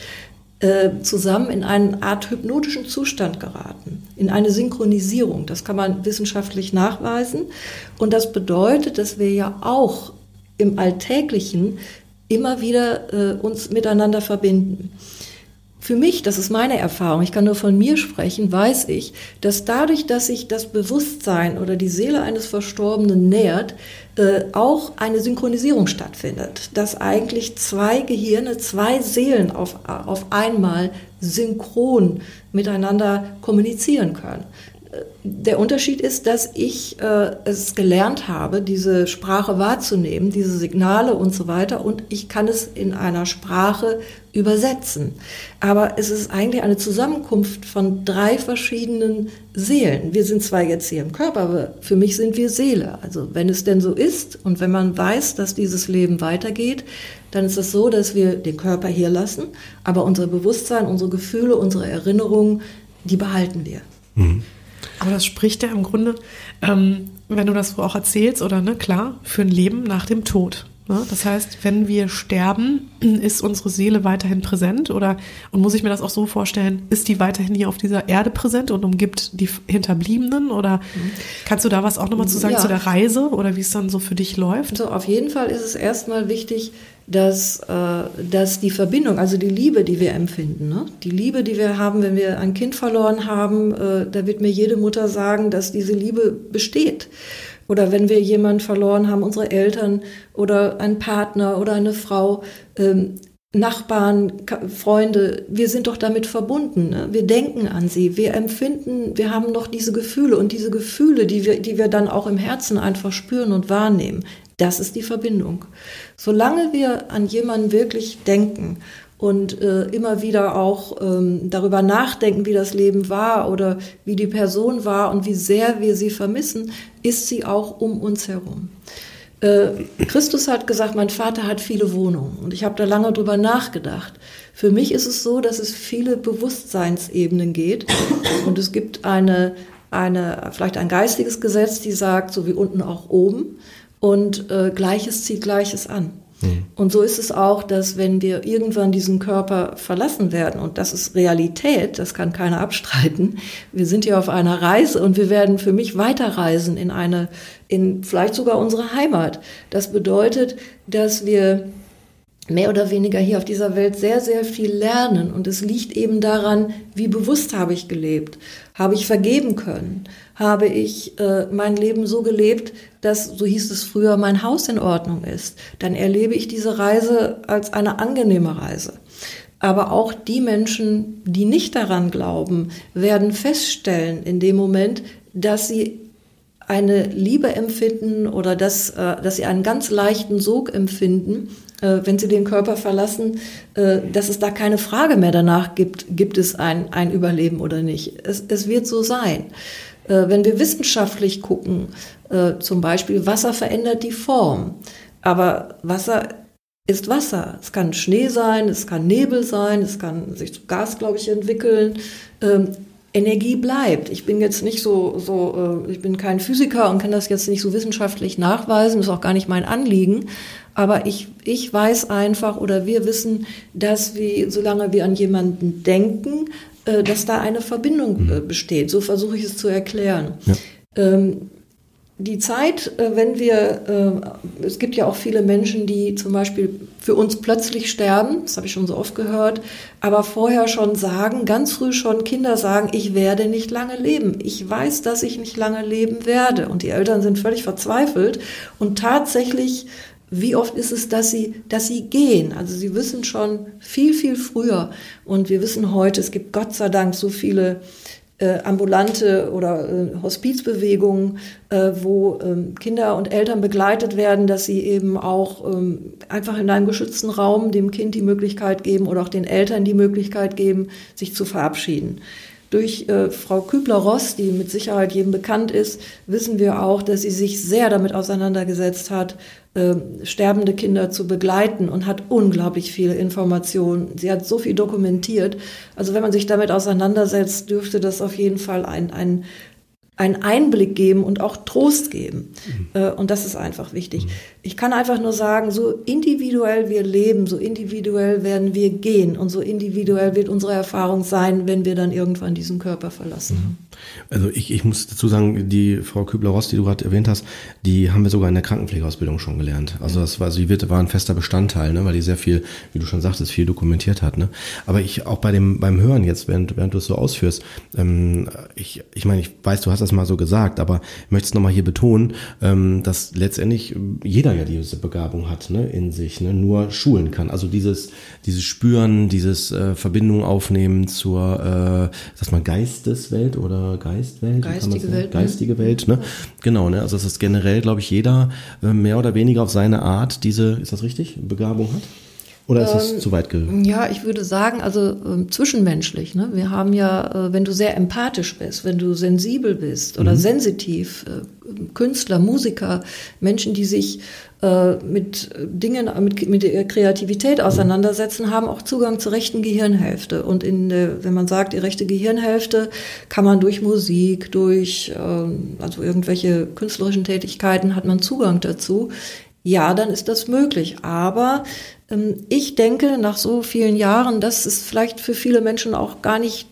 [SPEAKER 1] äh, zusammen in eine Art hypnotischen Zustand geraten, in eine Synchronisierung. Das kann man wissenschaftlich nachweisen. Und das bedeutet, dass wir ja auch im Alltäglichen immer wieder äh, uns miteinander verbinden. Für mich, das ist meine Erfahrung, ich kann nur von mir sprechen, weiß ich, dass dadurch, dass sich das Bewusstsein oder die Seele eines Verstorbenen nähert, äh, auch eine Synchronisierung stattfindet, dass eigentlich zwei Gehirne, zwei Seelen auf, auf einmal synchron miteinander kommunizieren können. der Unterschied ist, dass ich äh, es gelernt habe, diese Sprache wahrzunehmen, diese Signale und so weiter, und ich kann es in einer Sprache übersetzen. Aber es ist eigentlich eine Zusammenkunft von drei verschiedenen Seelen. Wir sind zwar jetzt hier im Körper, aber für mich sind wir Seele. Also wenn es denn so ist und wenn man weiß, dass dieses Leben weitergeht, dann ist es so, dass wir den Körper hier lassen, aber unser Bewusstsein, unsere Gefühle, unsere Erinnerungen, die behalten wir. Mhm.
[SPEAKER 4] Aber das spricht ja im Grunde, ähm, wenn du das so auch erzählst, oder ne, klar, für ein Leben nach dem Tod. Ne? Das heißt, wenn wir sterben, ist unsere Seele weiterhin präsent oder und muss ich mir das auch so vorstellen, ist die weiterhin hier auf dieser Erde präsent und umgibt die Hinterbliebenen oder mhm. kannst du da was auch nochmal zu sagen ja. zu der Reise oder wie es dann so für dich läuft?
[SPEAKER 1] So, auf jeden Fall ist es erstmal wichtig, dass, äh, dass die Verbindung, also die Liebe, die wir empfinden, ne? die Liebe, die wir haben, wenn wir ein Kind verloren haben, äh, da wird mir jede Mutter sagen, dass diese Liebe besteht. Oder wenn wir jemanden verloren haben, unsere Eltern oder einen Partner oder eine Frau, ähm, Nachbarn, Freunde, wir sind doch damit verbunden. Ne? Wir denken an sie, wir empfinden, wir haben noch diese Gefühle und diese Gefühle, die wir, die wir dann auch im Herzen einfach spüren und wahrnehmen, das ist die Verbindung. Solange wir an jemanden wirklich denken und äh, immer wieder auch ähm, darüber nachdenken, wie das Leben war oder wie die Person war und wie sehr wir sie vermissen, ist sie auch um uns herum. Äh, Christus hat gesagt, mein Vater hat viele Wohnungen und ich habe da lange drüber nachgedacht. Für mich ist es so, dass es viele Bewusstseinsebenen geht und es gibt eine, eine, vielleicht ein geistiges Gesetz, die sagt, so wie unten auch oben und äh, Gleiches zieht Gleiches an. Mhm. Und so ist es auch, dass wenn wir irgendwann diesen Körper verlassen werden, und das ist Realität, das kann keiner abstreiten, wir sind ja auf einer Reise und wir werden für mich weiterreisen in eine, in vielleicht sogar unsere Heimat. Das bedeutet, dass wir mehr oder weniger hier auf dieser Welt sehr, sehr viel lernen. Und es liegt eben daran, wie bewusst habe ich gelebt. Habe ich vergeben können? Habe ich äh, mein Leben so gelebt, dass, so hieß es früher, mein Haus in Ordnung ist? Dann erlebe ich diese Reise als eine angenehme Reise. Aber auch die Menschen, die nicht daran glauben, werden feststellen in dem Moment, dass sie eine Liebe empfinden oder dass, äh, dass sie einen ganz leichten Sog empfinden, wenn sie den Körper verlassen, äh, dass es da keine Frage mehr danach gibt, gibt es ein, ein Überleben oder nicht. Es, es wird so sein. Wenn wir wissenschaftlich gucken, zum Beispiel Wasser verändert die Form, aber Wasser ist Wasser. Es kann Schnee sein, es kann Nebel sein, es kann sich zu Gas, glaube ich, entwickeln. Energie bleibt. Ich bin jetzt nicht so, so, äh, ich bin kein Physiker und kann das jetzt nicht so wissenschaftlich nachweisen, ist auch gar nicht mein Anliegen. Aber ich, ich weiß einfach oder wir wissen, dass wir, solange wir an jemanden denken, äh, dass da eine Verbindung mhm. äh, besteht. So versuche ich es zu erklären. Ja. Ähm, die Zeit, äh, wenn wir, äh, es gibt ja auch viele Menschen, die zum Beispiel für uns plötzlich sterben, das habe ich schon so oft gehört, aber vorher schon sagen, ganz früh schon Kinder sagen, ich werde nicht lange leben. Ich weiß, dass ich nicht lange leben werde. Und die Eltern sind völlig verzweifelt. Und tatsächlich, wie oft ist es, dass sie, dass sie gehen? Also sie wissen schon viel, viel früher. Und wir wissen heute, es gibt Gott sei Dank so viele äh, ambulante oder äh, Hospizbewegungen, äh, wo ähm, Kinder und Eltern begleitet werden, dass sie eben auch ähm, einfach in einem geschützten Raum dem Kind die Möglichkeit geben oder auch den Eltern die Möglichkeit geben, sich zu verabschieden. Durch äh, Frau Kübler-Ross, die mit Sicherheit jedem bekannt ist, wissen wir auch, dass sie sich sehr damit auseinandergesetzt hat, äh, sterbende Kinder zu begleiten und hat unglaublich viele Informationen. Sie hat so viel dokumentiert. Also wenn man sich damit auseinandersetzt, dürfte das auf jeden Fall ein, ein einen Einblick geben und auch Trost geben. Mhm. Äh, und das ist einfach wichtig. Mhm. Ich kann einfach nur sagen, so individuell wir leben, so individuell werden wir gehen und so individuell wird unsere Erfahrung sein, wenn wir dann irgendwann diesen Körper verlassen haben.
[SPEAKER 3] Also ich, ich muss dazu sagen, die Frau Kübler-Ross, die du gerade erwähnt hast, die haben wir sogar in der Krankenpflegeausbildung schon gelernt. Also das war, sie wird, war ein fester Bestandteil, ne, weil die sehr viel, wie du schon sagtest, viel dokumentiert hat. Ne. Aber ich auch bei dem beim Hören jetzt, während, während du es so ausführst, ähm, ich, ich meine, ich weiß, du hast das mal so gesagt, aber ich möchte es nochmal hier betonen, ähm, dass letztendlich jeder ja diese Begabung hat, ne, in sich, ne, nur schulen kann. Also dieses, dieses Spüren, dieses äh, Verbindung aufnehmen zur, äh, sag mal, Geisteswelt oder Geistwelt.
[SPEAKER 1] Geistige Welt.
[SPEAKER 3] Ne? Geistige Welt, ne? Genau, ne? Also dass generell, glaube ich, jeder äh, mehr oder weniger auf seine Art diese, ist das richtig, Begabung hat? Oder ist das ähm, zu weit ge
[SPEAKER 1] Ja, ich würde sagen, also äh, zwischenmenschlich. Ne? Wir haben ja, äh, wenn du sehr empathisch bist, wenn du sensibel bist oder mhm. sensitiv, äh, Künstler, Musiker, Menschen, die sich äh, mit Dingen, mit, mit der Kreativität auseinandersetzen, haben auch Zugang zur rechten Gehirnhälfte. Und in wenn man sagt, die rechte Gehirnhälfte kann man durch Musik, durch ähm, also irgendwelche künstlerischen Tätigkeiten hat man Zugang dazu. Ja, dann ist das möglich. Aber ich denke, nach so vielen Jahren, dass es vielleicht für viele Menschen auch gar nicht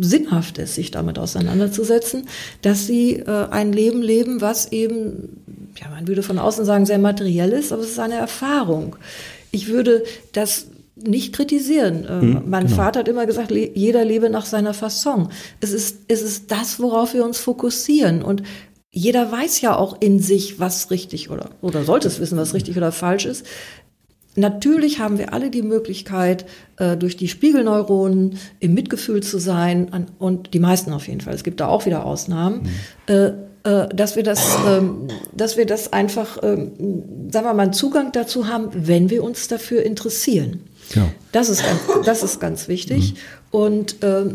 [SPEAKER 1] sinnhaft ist, sich damit auseinanderzusetzen, dass sie äh, ein Leben leben, was eben, ja, man würde von außen sagen, sehr materiell ist, aber es ist eine Erfahrung. Ich würde das nicht kritisieren. Hm, mein genau. Vater hat immer gesagt, jeder lebe nach seiner Fasson. Es ist, es ist das, worauf wir uns fokussieren. Und jeder weiß ja auch in sich, was richtig oder, oder sollte es wissen, was richtig oder falsch ist. Natürlich haben wir alle die Möglichkeit, äh, durch die Spiegelneuronen im Mitgefühl zu sein, und die meisten auf jeden Fall. Es gibt da auch wieder Ausnahmen. Mhm. Äh, äh, dass wir das, ähm, dass wir das einfach, ähm, sagen wir mal, einen Zugang dazu haben, wenn wir uns dafür interessieren. Ja. Das ist ganz, das ist ganz wichtig. Mhm. Und ähm,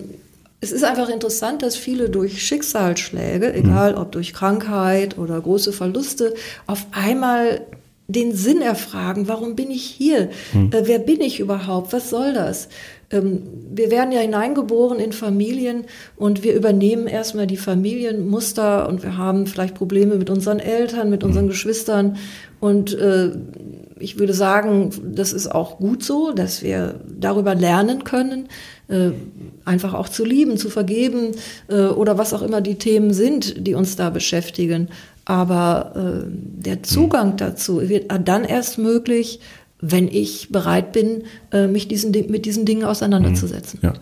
[SPEAKER 1] es ist einfach interessant, dass viele durch Schicksalsschläge, egal ob durch Krankheit oder große Verluste, auf einmal den Sinn erfragen, warum bin ich hier? Hm. Äh, wer bin ich überhaupt? Was soll das? Ähm, wir werden ja hineingeboren in Familien und wir übernehmen erstmal die Familienmuster und wir haben vielleicht Probleme mit unseren Eltern, mit unseren hm. Geschwistern und äh, ich würde sagen, das ist auch gut so, dass wir darüber lernen können, äh, einfach auch zu lieben, zu vergeben äh, oder was auch immer die Themen sind, die uns da beschäftigen. Aber äh, der Zugang dazu wird dann erst möglich, wenn ich bereit bin, äh, mich diesen, mit diesen Dingen auseinanderzusetzen.
[SPEAKER 4] Ja.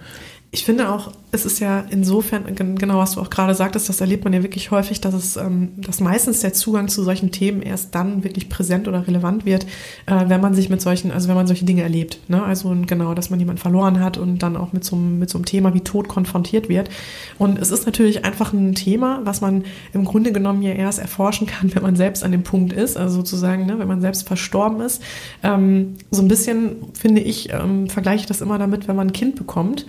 [SPEAKER 4] Ich finde auch, es ist ja insofern, genau was du auch gerade sagtest, das erlebt man ja wirklich häufig, dass es, ähm, dass meistens der Zugang zu solchen Themen erst dann wirklich präsent oder relevant wird, äh, wenn man sich mit solchen, also wenn man solche Dinge erlebt. Ne? Also genau, dass man jemanden verloren hat und dann auch mit so, mit so einem Thema wie Tod konfrontiert wird. Und es ist natürlich einfach ein Thema, was man im Grunde genommen ja erst erforschen kann, wenn man selbst an dem Punkt ist, also sozusagen, ne, wenn man selbst verstorben ist. Ähm, so ein bisschen, finde ich, ähm, vergleiche ich das immer damit, wenn man ein Kind bekommt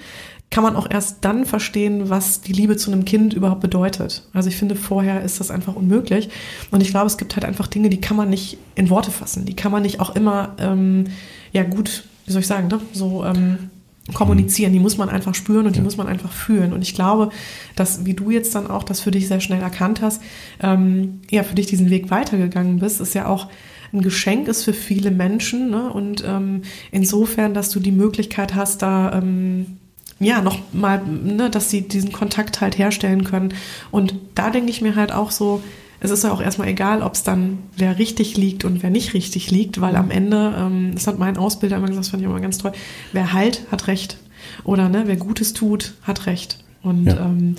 [SPEAKER 4] kann man auch erst dann verstehen, was die Liebe zu einem Kind überhaupt bedeutet. Also ich finde, vorher ist das einfach unmöglich. Und ich glaube, es gibt halt einfach Dinge, die kann man nicht in Worte fassen. Die kann man nicht auch immer, ähm, ja gut, wie soll ich sagen, ne? so ähm, kommunizieren. Die muss man einfach spüren und die muss man einfach fühlen. Und ich glaube, dass, wie du jetzt dann auch das für dich sehr schnell erkannt hast, ähm, ja, für dich diesen Weg weitergegangen bist, ist ja auch ein Geschenk ist für viele Menschen. Ne? Und ähm, insofern, dass du die Möglichkeit hast, da ähm, ja, noch mal, ne, dass sie diesen Kontakt halt herstellen können. Und da denke ich mir halt auch so, es ist ja auch erstmal egal, ob es dann wer richtig liegt und wer nicht richtig liegt, weil am Ende, ähm, das hat mein Ausbilder immer gesagt, das fand ich immer ganz toll, wer heilt, hat recht. Oder ne, wer Gutes tut, hat recht. Und ja. ähm,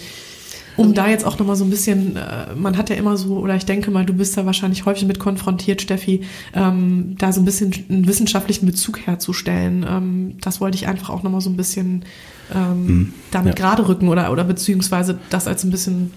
[SPEAKER 4] um da jetzt auch nochmal so ein bisschen, äh, man hat ja immer so, oder ich denke mal, du bist da wahrscheinlich häufig mit konfrontiert, Steffi, ähm, da so ein bisschen einen wissenschaftlichen Bezug herzustellen. Ähm, das wollte ich einfach auch nochmal so ein bisschen ähm, mhm. damit ja. gerade rücken oder, oder beziehungsweise das als ein bisschen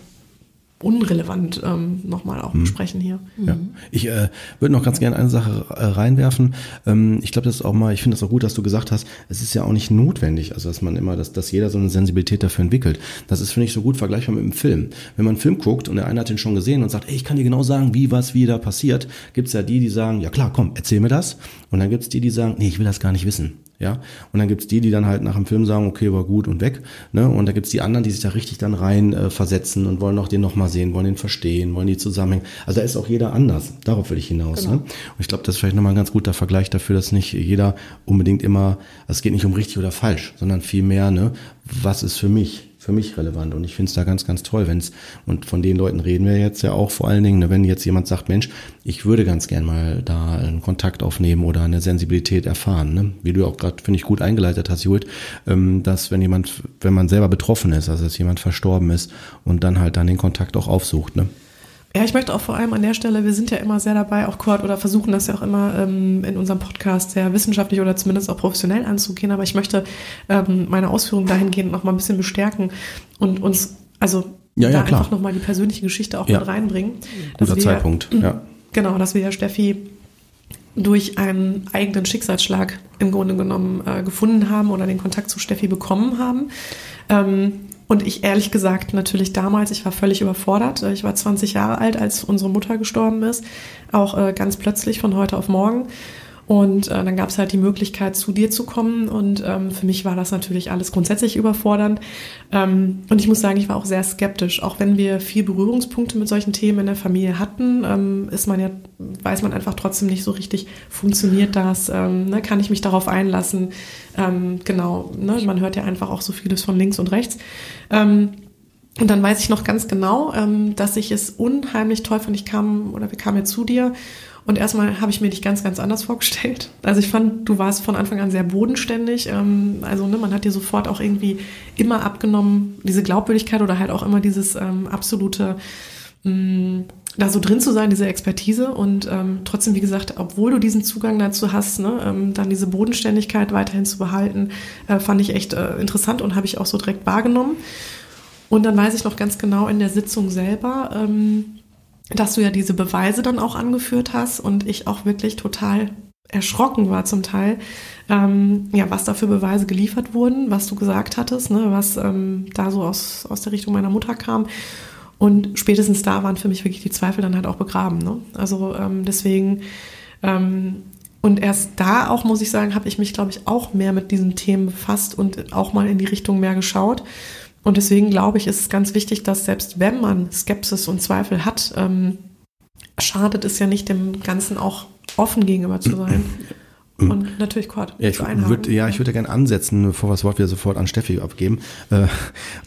[SPEAKER 4] unrelevant ähm, nochmal auch mhm. besprechen hier.
[SPEAKER 3] Ja. Ich äh, würde noch ganz gerne eine Sache äh, reinwerfen. Ähm, ich glaube, das ist auch mal, ich finde das auch gut, dass du gesagt hast, es ist ja auch nicht notwendig, also dass man immer, dass, dass jeder so eine Sensibilität dafür entwickelt. Das ist, finde ich, so gut vergleichbar mit dem Film. Wenn man einen Film guckt und der eine hat den schon gesehen und sagt, ey, ich kann dir genau sagen, wie was, wie da passiert, gibt's ja die, die sagen, ja klar, komm, erzähl mir das. Und dann gibt's die, die sagen, nee, ich will das gar nicht wissen. Ja, und dann gibt's die, die dann halt nach dem Film sagen, okay, war gut und weg. Ne? Und da gibt's die anderen, die sich da richtig dann rein äh, versetzen und wollen auch den nochmal sehen, wollen den verstehen, wollen die Zusammenhänge. Also da ist auch jeder anders. Darauf will ich hinaus. Genau. Ne? Und ich glaube, das ist vielleicht nochmal ein ganz guter Vergleich dafür, dass nicht jeder unbedingt immer, es geht nicht um richtig oder falsch, sondern vielmehr, ne, was ist für mich? Für mich relevant. Und ich finde es da ganz, ganz toll, wenn es, und von den Leuten reden wir jetzt ja auch vor allen Dingen, ne, wenn jetzt jemand sagt, Mensch, ich würde ganz gern mal da einen Kontakt aufnehmen oder eine Sensibilität erfahren. Ne? Wie du auch gerade, finde ich, gut eingeleitet hast, Judith, ähm, dass wenn jemand, wenn man selber betroffen ist, also dass jemand verstorben ist und dann halt dann den Kontakt auch aufsucht. Ne?
[SPEAKER 4] Ja, ich möchte auch vor allem an der Stelle, wir sind ja immer sehr dabei, auch Kurt, oder versuchen das ja auch immer ähm, in unserem Podcast sehr wissenschaftlich oder zumindest auch professionell anzugehen, aber ich möchte ähm, meine Ausführungen dahingehend noch mal ein bisschen bestärken und uns, also
[SPEAKER 3] ja, ja,
[SPEAKER 4] da
[SPEAKER 3] klar.
[SPEAKER 4] einfach nochmal die persönliche Geschichte auch
[SPEAKER 3] Ja.
[SPEAKER 4] mit reinbringen.
[SPEAKER 3] Guter
[SPEAKER 4] wir-
[SPEAKER 3] Zeitpunkt, ja.
[SPEAKER 4] Genau, dass wir ja Steffi durch einen eigenen Schicksalsschlag im Grunde genommen äh, gefunden haben oder den Kontakt zu Steffi bekommen haben. Ähm, und ich ehrlich gesagt natürlich damals, ich war völlig überfordert. Ich war 20 Jahre alt, als unsere Mutter gestorben ist, auch äh, ganz plötzlich von heute auf morgen. Und äh, dann gab es halt die Möglichkeit, zu dir zu kommen. Und ähm, für mich war das natürlich alles grundsätzlich überfordernd. Ähm, und ich muss sagen, ich war auch sehr skeptisch. Auch wenn wir viel Berührungspunkte mit solchen Themen in der Familie hatten, ähm, ist man ja, weiß man einfach trotzdem nicht so richtig, funktioniert das? Ähm, ne, kann ich mich darauf einlassen? Ähm, genau, ne, man hört ja einfach auch so vieles von links und rechts. Ähm, und dann weiß ich noch ganz genau, dass ich es unheimlich toll fand. Ich kam oder wir kamen ja zu dir und erstmal habe ich mir dich ganz, ganz anders vorgestellt. Also ich fand, du warst von Anfang an sehr bodenständig. Ähm, also ne, man hat dir sofort auch irgendwie immer abgenommen, diese Glaubwürdigkeit oder halt auch immer dieses ähm, absolute mh, da so drin zu sein, diese Expertise und ähm, trotzdem, wie gesagt, obwohl du diesen Zugang dazu hast, ne, ähm, dann diese Bodenständigkeit weiterhin zu behalten, äh, fand ich echt äh, interessant und habe ich auch so direkt wahrgenommen. Und dann weiß ich noch ganz genau in der Sitzung selber, ähm, dass du ja diese Beweise dann auch angeführt hast und ich auch wirklich total erschrocken war zum Teil, ähm, ja, was da für Beweise geliefert wurden, was du gesagt hattest, ne, was ähm, da so aus, aus der Richtung meiner Mutter kam. Und spätestens da waren für mich wirklich die Zweifel dann halt auch begraben. Ne? Also ähm, deswegen, ähm, und erst da auch, muss ich sagen, habe ich mich, glaube ich, auch mehr mit diesen Themen befasst und auch mal in die Richtung mehr geschaut. Und deswegen glaube ich, ist es ganz wichtig, dass selbst wenn man Skepsis und Zweifel hat, ähm, schadet es ja nicht, dem Ganzen auch offen gegenüber zu sein. Und natürlich Kurt.
[SPEAKER 3] Ja, ich würde ja, ich würde gerne ansetzen, bevor wir das Wort wieder sofort an Steffi abgeben. Äh,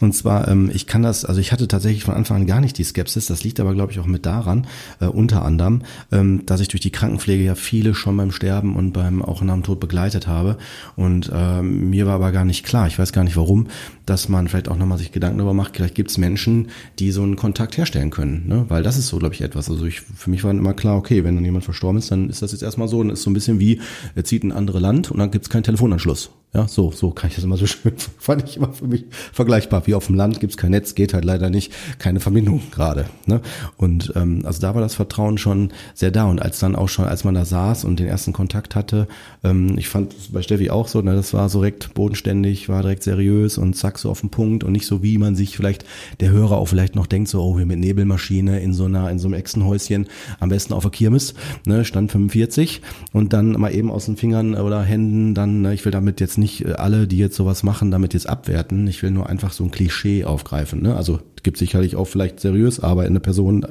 [SPEAKER 3] Und zwar, ähm, ich kann das, also ich hatte tatsächlich von Anfang an gar nicht die Skepsis. Das liegt aber, glaube ich, auch mit daran, äh, unter anderem, ähm, dass ich durch die Krankenpflege ja viele schon beim Sterben und beim auch nach dem Tod begleitet habe. Und ähm, mir war aber gar nicht klar, ich weiß gar nicht warum, dass man vielleicht auch nochmal sich Gedanken darüber macht, vielleicht gibt es Menschen, die so einen Kontakt herstellen können. Ne? Weil das ist so, glaube ich, etwas. Also ich, für mich war immer klar, okay, wenn dann jemand verstorben ist, dann ist das jetzt erstmal so. Und ist so ein bisschen wie, er zieht in ein anderes Land und dann gibt es keinen Telefonanschluss. Ja, so, so kann ich das immer so schön, fand ich immer für mich vergleichbar. Wie auf dem Land gibt's kein Netz, geht halt leider nicht, keine Verbindung gerade. Ne? Und ähm, also da war das Vertrauen schon sehr da. Und als dann auch schon, als man da saß und den ersten Kontakt hatte, ähm, ich fand es bei Steffi auch so, ne, das war so direkt bodenständig, war direkt seriös und zack, so auf den Punkt und nicht so, wie man sich vielleicht, der Hörer auch vielleicht noch denkt, so, oh, hier mit Nebelmaschine in so einer, in so einem Echsenhäuschen, am besten auf der Kirmes, ne, Stand 45 und dann mal eben aus den Fingern oder Händen dann, ne, ich will damit jetzt nicht äh, alle, die jetzt sowas machen, damit jetzt abwerten. Ich will nur einfach so ein Klischee aufgreifen. Ne? Also es gibt sicherlich auch vielleicht seriös arbeitende Personen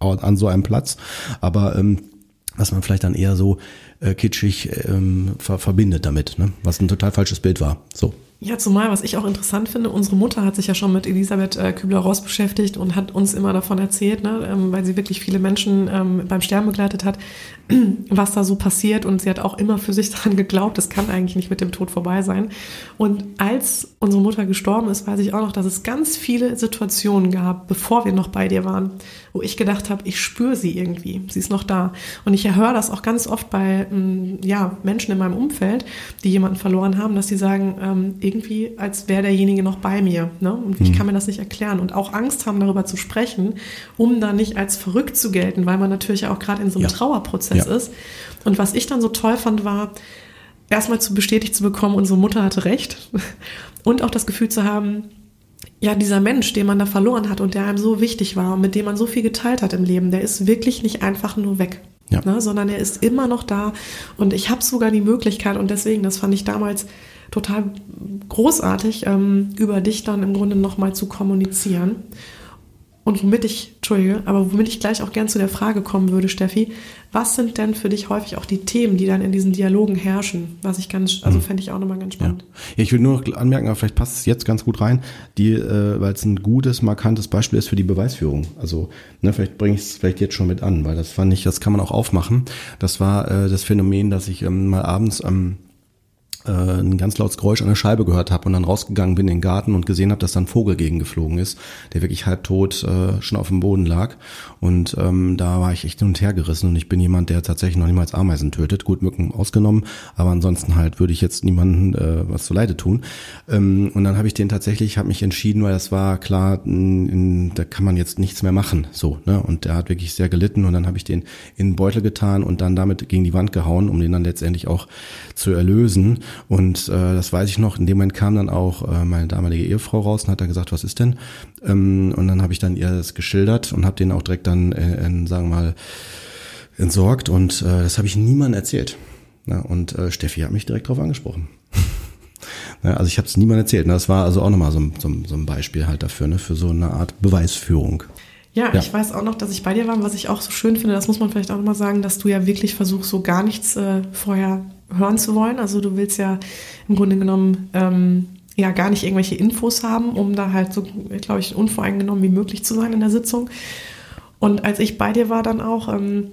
[SPEAKER 3] an so einem Platz, aber ähm, was man vielleicht dann eher so äh, kitschig ähm, ver verbindet damit, ne? was ein total falsches Bild war. So.
[SPEAKER 4] Ja, zumal, was ich auch interessant finde, unsere Mutter hat sich ja schon mit Elisabeth äh, Kübler-Ross beschäftigt und hat uns immer davon erzählt, ne, ähm, weil sie wirklich viele Menschen ähm, beim Sterben begleitet hat, was da so passiert und sie hat auch immer für sich daran geglaubt, das kann eigentlich nicht mit dem Tod vorbei sein. Und als unsere Mutter gestorben ist, weiß ich auch noch, dass es ganz viele Situationen gab, bevor wir noch bei dir waren, wo ich gedacht habe, ich spüre sie irgendwie, sie ist noch da. Und ich höre das auch ganz oft bei ähm, ja, Menschen in meinem Umfeld, die jemanden verloren haben, dass sie sagen, ähm, irgendwie, als wäre derjenige noch bei mir. Ne? Und ich kann mir das nicht erklären. Und auch Angst haben, darüber zu sprechen, um da nicht als verrückt zu gelten, weil man natürlich auch gerade in so einem
[SPEAKER 3] Ja.
[SPEAKER 4] Trauerprozess
[SPEAKER 3] Ja.
[SPEAKER 4] ist. Und was ich dann so toll fand, war, erstmal zu bestätigt zu bekommen, unsere Mutter hatte recht. Und auch das Gefühl zu haben, ja, dieser Mensch, den man da verloren hat und der einem so wichtig war und mit dem man so viel geteilt hat im Leben, der ist wirklich nicht einfach nur weg.
[SPEAKER 3] Ja.
[SPEAKER 4] Ne, sondern er ist immer noch da. Und ich habe sogar die Möglichkeit, und deswegen, das fand ich damals total großartig, ähm, über dich dann im Grunde nochmal zu kommunizieren. Und womit ich, Entschuldige, aber womit ich gleich auch gern zu der Frage kommen würde, Steffi, was sind denn für dich häufig auch die Themen, die dann in diesen Dialogen herrschen? Was ich ganz, also fände ich auch nochmal ganz spannend.
[SPEAKER 3] ja, ich will nur noch anmerken, aber vielleicht passt es jetzt ganz gut rein, die, äh, weil es ein gutes, markantes Beispiel ist für die Beweisführung. Also, ne, vielleicht bringe ich es vielleicht jetzt schon mit an, weil das fand ich, das kann man auch aufmachen. Das war äh, das Phänomen, dass ich ähm, mal abends ähm, äh, ein ganz lautes Geräusch an der Scheibe gehört habe und dann rausgegangen bin in den Garten und gesehen habe, dass da ein Vogel gegengeflogen ist, der wirklich halbtot äh, schon auf dem Boden lag. Und ähm, da war ich echt hin und her gerissen und ich bin jemand, der tatsächlich noch niemals Ameisen tötet. Gut, Mücken ausgenommen, aber ansonsten halt würde ich jetzt niemanden äh, was zu Leide tun. Ähm, und dann habe ich den tatsächlich, habe mich entschieden, weil das war klar, in, in, da kann man jetzt nichts mehr machen. So, ne? Und der hat wirklich sehr gelitten und dann habe ich den in den Beutel getan und dann damit gegen die Wand gehauen, um den dann letztendlich auch zu erlösen. Und äh, das weiß ich noch, in dem Moment kam dann auch äh, meine damalige Ehefrau raus und hat dann gesagt, was ist denn? Ähm, und dann habe ich dann ihr das geschildert und habe den auch direkt dann, äh, in, sagen wir mal, entsorgt und äh, das habe ich niemandem erzählt. Ja, und äh, Steffi hat mich direkt darauf angesprochen. ja, also ich habe es niemandem erzählt. Das war also auch nochmal so, so, so ein Beispiel halt dafür, ne, für so eine Art Beweisführung.
[SPEAKER 4] Ja, ja, ich weiß auch noch, dass ich bei dir war, was ich auch so schön finde, das muss man vielleicht auch nochmal sagen, dass du ja wirklich versuchst, so gar nichts äh, vorher hören zu wollen. Also du willst ja im Grunde genommen ähm, ja gar nicht irgendwelche Infos haben, um da halt so, glaube ich, unvoreingenommen wie möglich zu sein in der Sitzung. Und als ich bei dir war dann auch, ähm,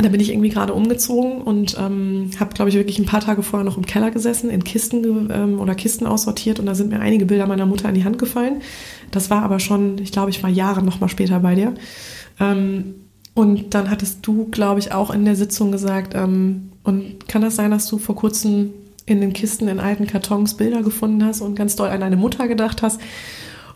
[SPEAKER 4] da bin ich irgendwie gerade umgezogen und ähm, habe, glaube ich, wirklich ein paar Tage vorher noch im Keller gesessen, in Kisten ähm, oder Kisten aussortiert und da sind mir einige Bilder meiner Mutter in die Hand gefallen. Das war aber schon, ich glaube, ich war Jahre noch mal später bei dir. Ähm, und dann hattest du, glaube ich, auch in der Sitzung gesagt, ähm, und kann das sein, dass du vor kurzem in den Kisten, in alten Kartons Bilder gefunden hast und ganz doll an deine Mutter gedacht hast?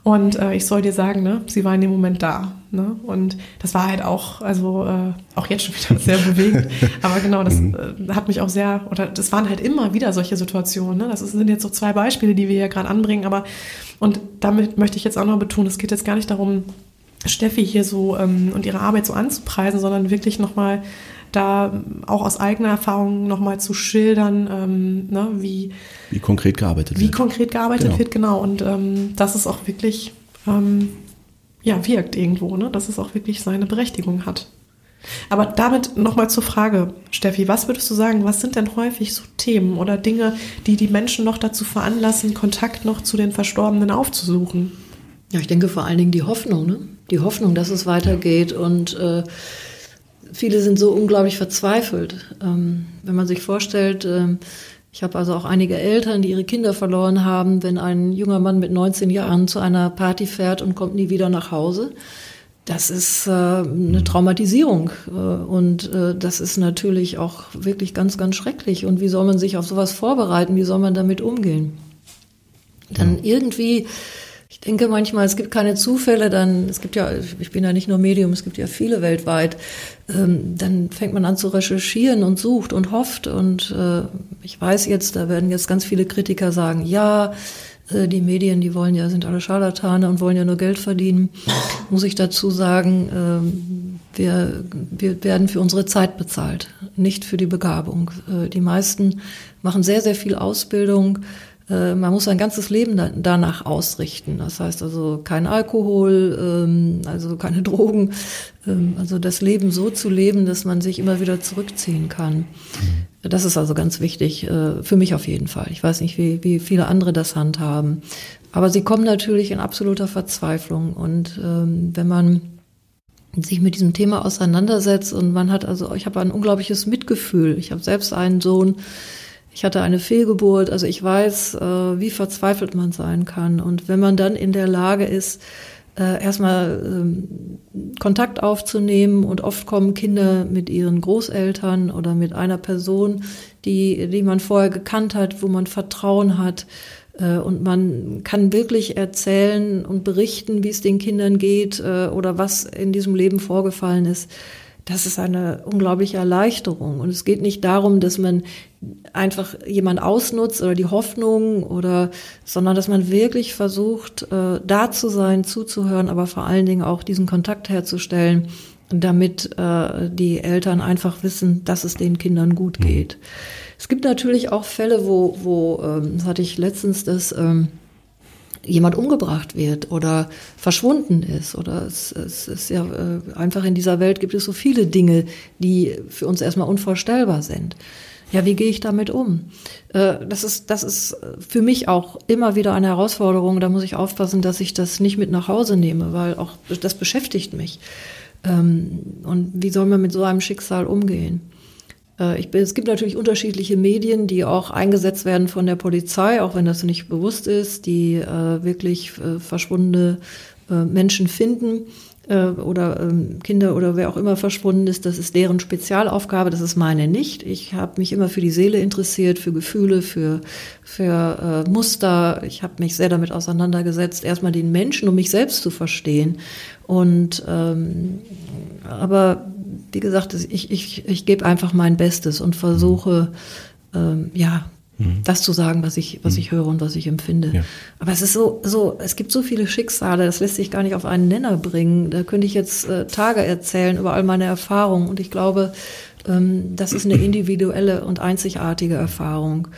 [SPEAKER 4] Und äh, ich soll dir sagen, ne, sie war in dem Moment da. Ne? Und das war halt auch, also äh, auch jetzt schon wieder sehr bewegend. Aber genau, das mhm. äh, hat mich auch sehr, oder das waren halt immer wieder solche Situationen. Ne? Das sind jetzt so zwei Beispiele, die wir hier gerade anbringen. Aber und damit möchte ich jetzt auch noch betonen, es geht jetzt gar nicht darum, Steffi hier so ähm, und ihre Arbeit so anzupreisen, sondern wirklich nochmal da auch aus eigener Erfahrung nochmal zu schildern, ähm, ne, wie,
[SPEAKER 3] wie konkret gearbeitet
[SPEAKER 4] wie wird. Wie konkret gearbeitet genau. wird, genau. Und ähm, dass es auch wirklich ähm, ja, wirkt irgendwo, ne? dass es auch wirklich seine Berechtigung hat. Aber damit nochmal zur Frage, Steffi, was würdest du sagen, was sind denn häufig so Themen oder Dinge, die die Menschen noch dazu veranlassen, Kontakt noch zu den Verstorbenen aufzusuchen?
[SPEAKER 1] Ja, ich denke vor allen Dingen die Hoffnung, ne? die Hoffnung, dass es weitergeht und äh, viele sind so unglaublich verzweifelt. Ähm, wenn man sich vorstellt, äh, ich habe also auch einige Eltern, die ihre Kinder verloren haben, wenn ein junger Mann mit 19 Jahren zu einer Party fährt und kommt nie wieder nach Hause. Das ist äh, eine Traumatisierung äh, und äh, das ist natürlich auch wirklich ganz, ganz schrecklich. Und wie soll man sich auf sowas vorbereiten? Wie soll man damit umgehen? Dann irgendwie denke manchmal, es gibt keine Zufälle, dann, es gibt ja, ich bin ja nicht nur Medium, es gibt ja viele weltweit, ähm, dann fängt man an zu recherchieren und sucht und hofft und äh, ich weiß jetzt, da werden jetzt ganz viele Kritiker sagen, ja, äh, die Medien, die wollen ja, sind alle Scharlatane und wollen ja nur Geld verdienen, muss ich dazu sagen, äh, wir, wir werden für unsere Zeit bezahlt, nicht für die Begabung. Äh, die meisten machen sehr, sehr viel Ausbildung, man muss sein ganzes Leben danach ausrichten. Das heißt also kein Alkohol, ähm, also keine Drogen, ähm, also das Leben so zu leben, dass man sich immer wieder zurückziehen kann. Mhm. Das ist also ganz wichtig, äh, für mich auf jeden Fall. Ich weiß nicht, wie, wie viele andere das handhaben. Aber sie kommen natürlich in absoluter Verzweiflung. Und ähm, wenn man sich mit diesem Thema auseinandersetzt und man hat also, ich habe ein unglaubliches Mitgefühl. Ich habe selbst einen Sohn, ich hatte eine Fehlgeburt, also ich weiß, äh, wie verzweifelt man sein kann. Und wenn man dann in der Lage ist, äh, erstmal ähm, Kontakt aufzunehmen und oft kommen Kinder mit ihren Großeltern oder mit einer Person, die, die man vorher gekannt hat, wo man Vertrauen hat. Äh, und man kann wirklich erzählen und berichten, wie es den Kindern geht oder was in diesem Leben vorgefallen ist das ist eine unglaubliche Erleichterung. Und es geht nicht darum, dass man einfach jemand ausnutzt oder die Hoffnung oder, sondern dass man wirklich versucht, äh, da zu sein, zuzuhören, aber vor allen Dingen auch diesen Kontakt herzustellen, damit äh, die Eltern einfach wissen, dass es den Kindern gut mhm. geht. Es gibt natürlich auch Fälle, wo, wo ähm, das hatte ich letztens, dass ähm, jemand umgebracht wird oder verschwunden ist. Oder es, es ist ja äh, einfach in dieser Welt gibt es so viele Dinge, die für uns erstmal unvorstellbar sind. Ja, wie gehe ich damit um? Äh, das ist, das ist für mich auch immer wieder eine Herausforderung. Da muss ich aufpassen, dass ich das nicht mit nach Hause nehme, weil auch das beschäftigt mich. Ähm, und wie soll man mit so einem Schicksal umgehen? Äh, ich bin, es gibt natürlich unterschiedliche Medien, die auch eingesetzt werden von der Polizei, auch wenn das nicht bewusst ist, die äh, wirklich verschwundene Menschen finden äh, oder ähm, Kinder oder wer auch immer verschwunden ist, das ist deren Spezialaufgabe, das ist meine nicht. Ich habe mich immer für die Seele interessiert, für Gefühle, für, für äh, Muster. Ich habe mich sehr damit auseinandergesetzt, erstmal den Menschen, um mich selbst zu verstehen. Und ähm, aber wie gesagt, ich, ich, ich gebe einfach mein Bestes und versuche, ähm, ja, mhm. das zu sagen, was ich, was mhm. ich höre und was ich empfinde. Ja. Aber es ist so, so, es gibt so viele Schicksale, das lässt sich gar nicht auf einen Nenner bringen. Da könnte ich jetzt äh, Tage erzählen über all meine Erfahrungen. Und ich glaube, ähm, das ist eine individuelle und einzigartige Erfahrung.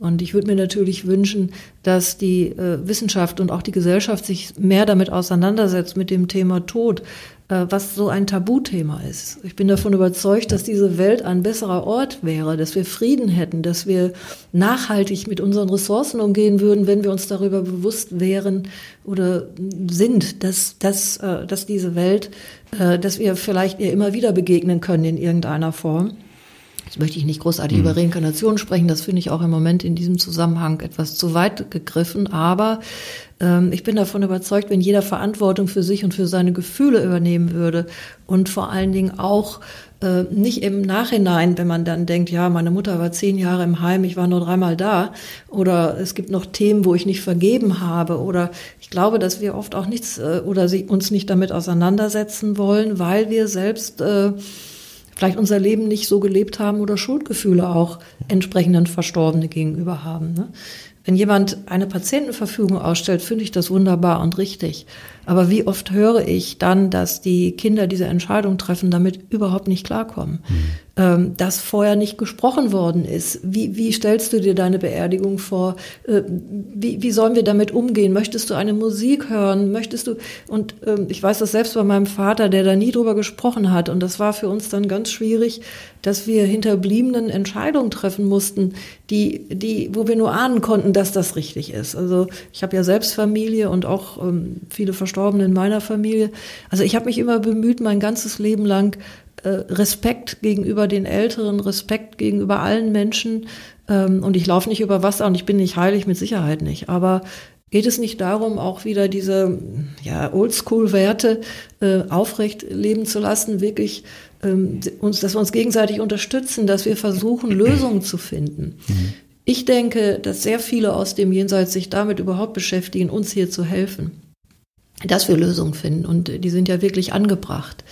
[SPEAKER 1] Und ich würde mir natürlich wünschen, dass die äh, Wissenschaft und auch die Gesellschaft sich mehr damit auseinandersetzt mit dem Thema Tod, äh, was so ein Tabuthema ist. Ich bin davon überzeugt, dass diese Welt ein besserer Ort wäre, dass wir Frieden hätten, dass wir nachhaltig mit unseren Ressourcen umgehen würden, wenn wir uns darüber bewusst wären oder sind, dass, dass, äh, dass diese Welt, äh, dass wir vielleicht ihr immer wieder begegnen können in irgendeiner Form. Jetzt möchte ich nicht großartig mhm. über Reinkarnation sprechen, das finde ich auch im Moment in diesem Zusammenhang etwas zu weit gegriffen, aber ähm, ich bin davon überzeugt, wenn jeder Verantwortung für sich und für seine Gefühle übernehmen würde und vor allen Dingen auch äh, nicht im Nachhinein, wenn man dann denkt, ja, meine Mutter war zehn Jahre im Heim, ich war nur dreimal da oder es gibt noch Themen, wo ich nicht vergeben habe oder ich glaube, dass wir oft auch nichts äh, oder sie, uns nicht damit auseinandersetzen wollen, weil wir selbst äh, vielleicht unser Leben nicht so gelebt haben oder Schuldgefühle auch entsprechenden Verstorbene gegenüber haben. Ne? Wenn jemand eine Patientenverfügung ausstellt, finde ich das wunderbar und richtig. Aber wie oft höre ich dann, dass die Kinder diese Entscheidung treffen, damit überhaupt nicht klarkommen, mhm. Ähm, dass vorher nicht gesprochen worden ist. Wie, wie stellst du dir deine Beerdigung vor? Äh, wie, wie sollen wir damit umgehen? Möchtest du eine Musik hören? Möchtest du? Und ähm, ich weiß das selbst bei meinem Vater, der da nie drüber gesprochen hat. Und das war für uns dann ganz schwierig, dass wir Hinterbliebenen Entscheidungen treffen mussten, die, die, wo wir nur ahnen konnten, dass das richtig ist. Also ich habe ja selbst Familie und auch ähm, viele Verstorbene in meiner Familie. Also ich habe mich immer bemüht, mein ganzes Leben lang Respekt gegenüber den Älteren, Respekt gegenüber allen Menschen. Ähm, und ich laufe nicht über Wasser und ich bin nicht heilig, mit Sicherheit nicht. Aber geht es nicht darum, auch wieder diese ja, Oldschool-Werte äh, aufrecht leben zu lassen, wirklich ähm, uns, dass wir uns gegenseitig unterstützen, dass wir versuchen, Lösungen zu finden. Mhm. Ich denke, dass sehr viele aus dem Jenseits sich damit überhaupt beschäftigen, uns hier zu helfen dass wir Lösungen finden. Und die sind ja wirklich angebracht.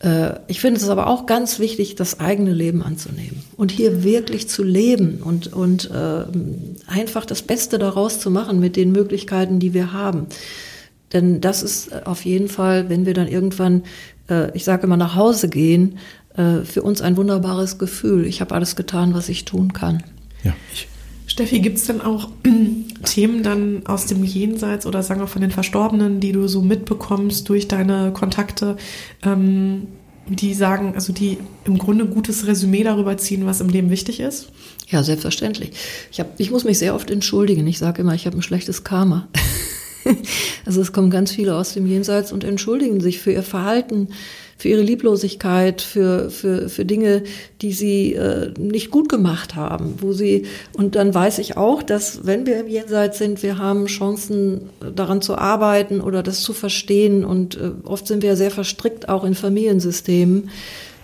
[SPEAKER 1] Äh, ich finde es aber auch ganz wichtig, das eigene Leben anzunehmen und hier wirklich zu leben und, und äh, einfach das Beste daraus zu machen mit den Möglichkeiten, die wir haben. Denn das ist auf jeden Fall, wenn wir dann irgendwann, äh, ich sage immer, nach Hause gehen, äh, für uns ein wunderbares Gefühl. Ich habe alles getan, was ich tun kann.
[SPEAKER 4] Ja, ich Steffi, gibt es denn auch Themen dann aus dem Jenseits oder sagen wir von den Verstorbenen, die du so mitbekommst durch deine Kontakte, ähm, die sagen, also die im Grunde gutes Resümee darüber ziehen, was im Leben wichtig ist?
[SPEAKER 1] Ja, selbstverständlich. Ich, hab, ich muss mich sehr oft entschuldigen. Ich sage immer, ich habe ein schlechtes Karma. also es kommen ganz viele aus dem Jenseits und entschuldigen sich für ihr Verhalten, für ihre Lieblosigkeit, für, für, für Dinge, die sie äh, nicht gut gemacht haben, wo sie, und dann weiß ich auch, dass wenn wir im Jenseits sind, wir haben Chancen daran zu arbeiten oder das zu verstehen und äh, oft sind wir sehr verstrickt auch in Familiensystemen.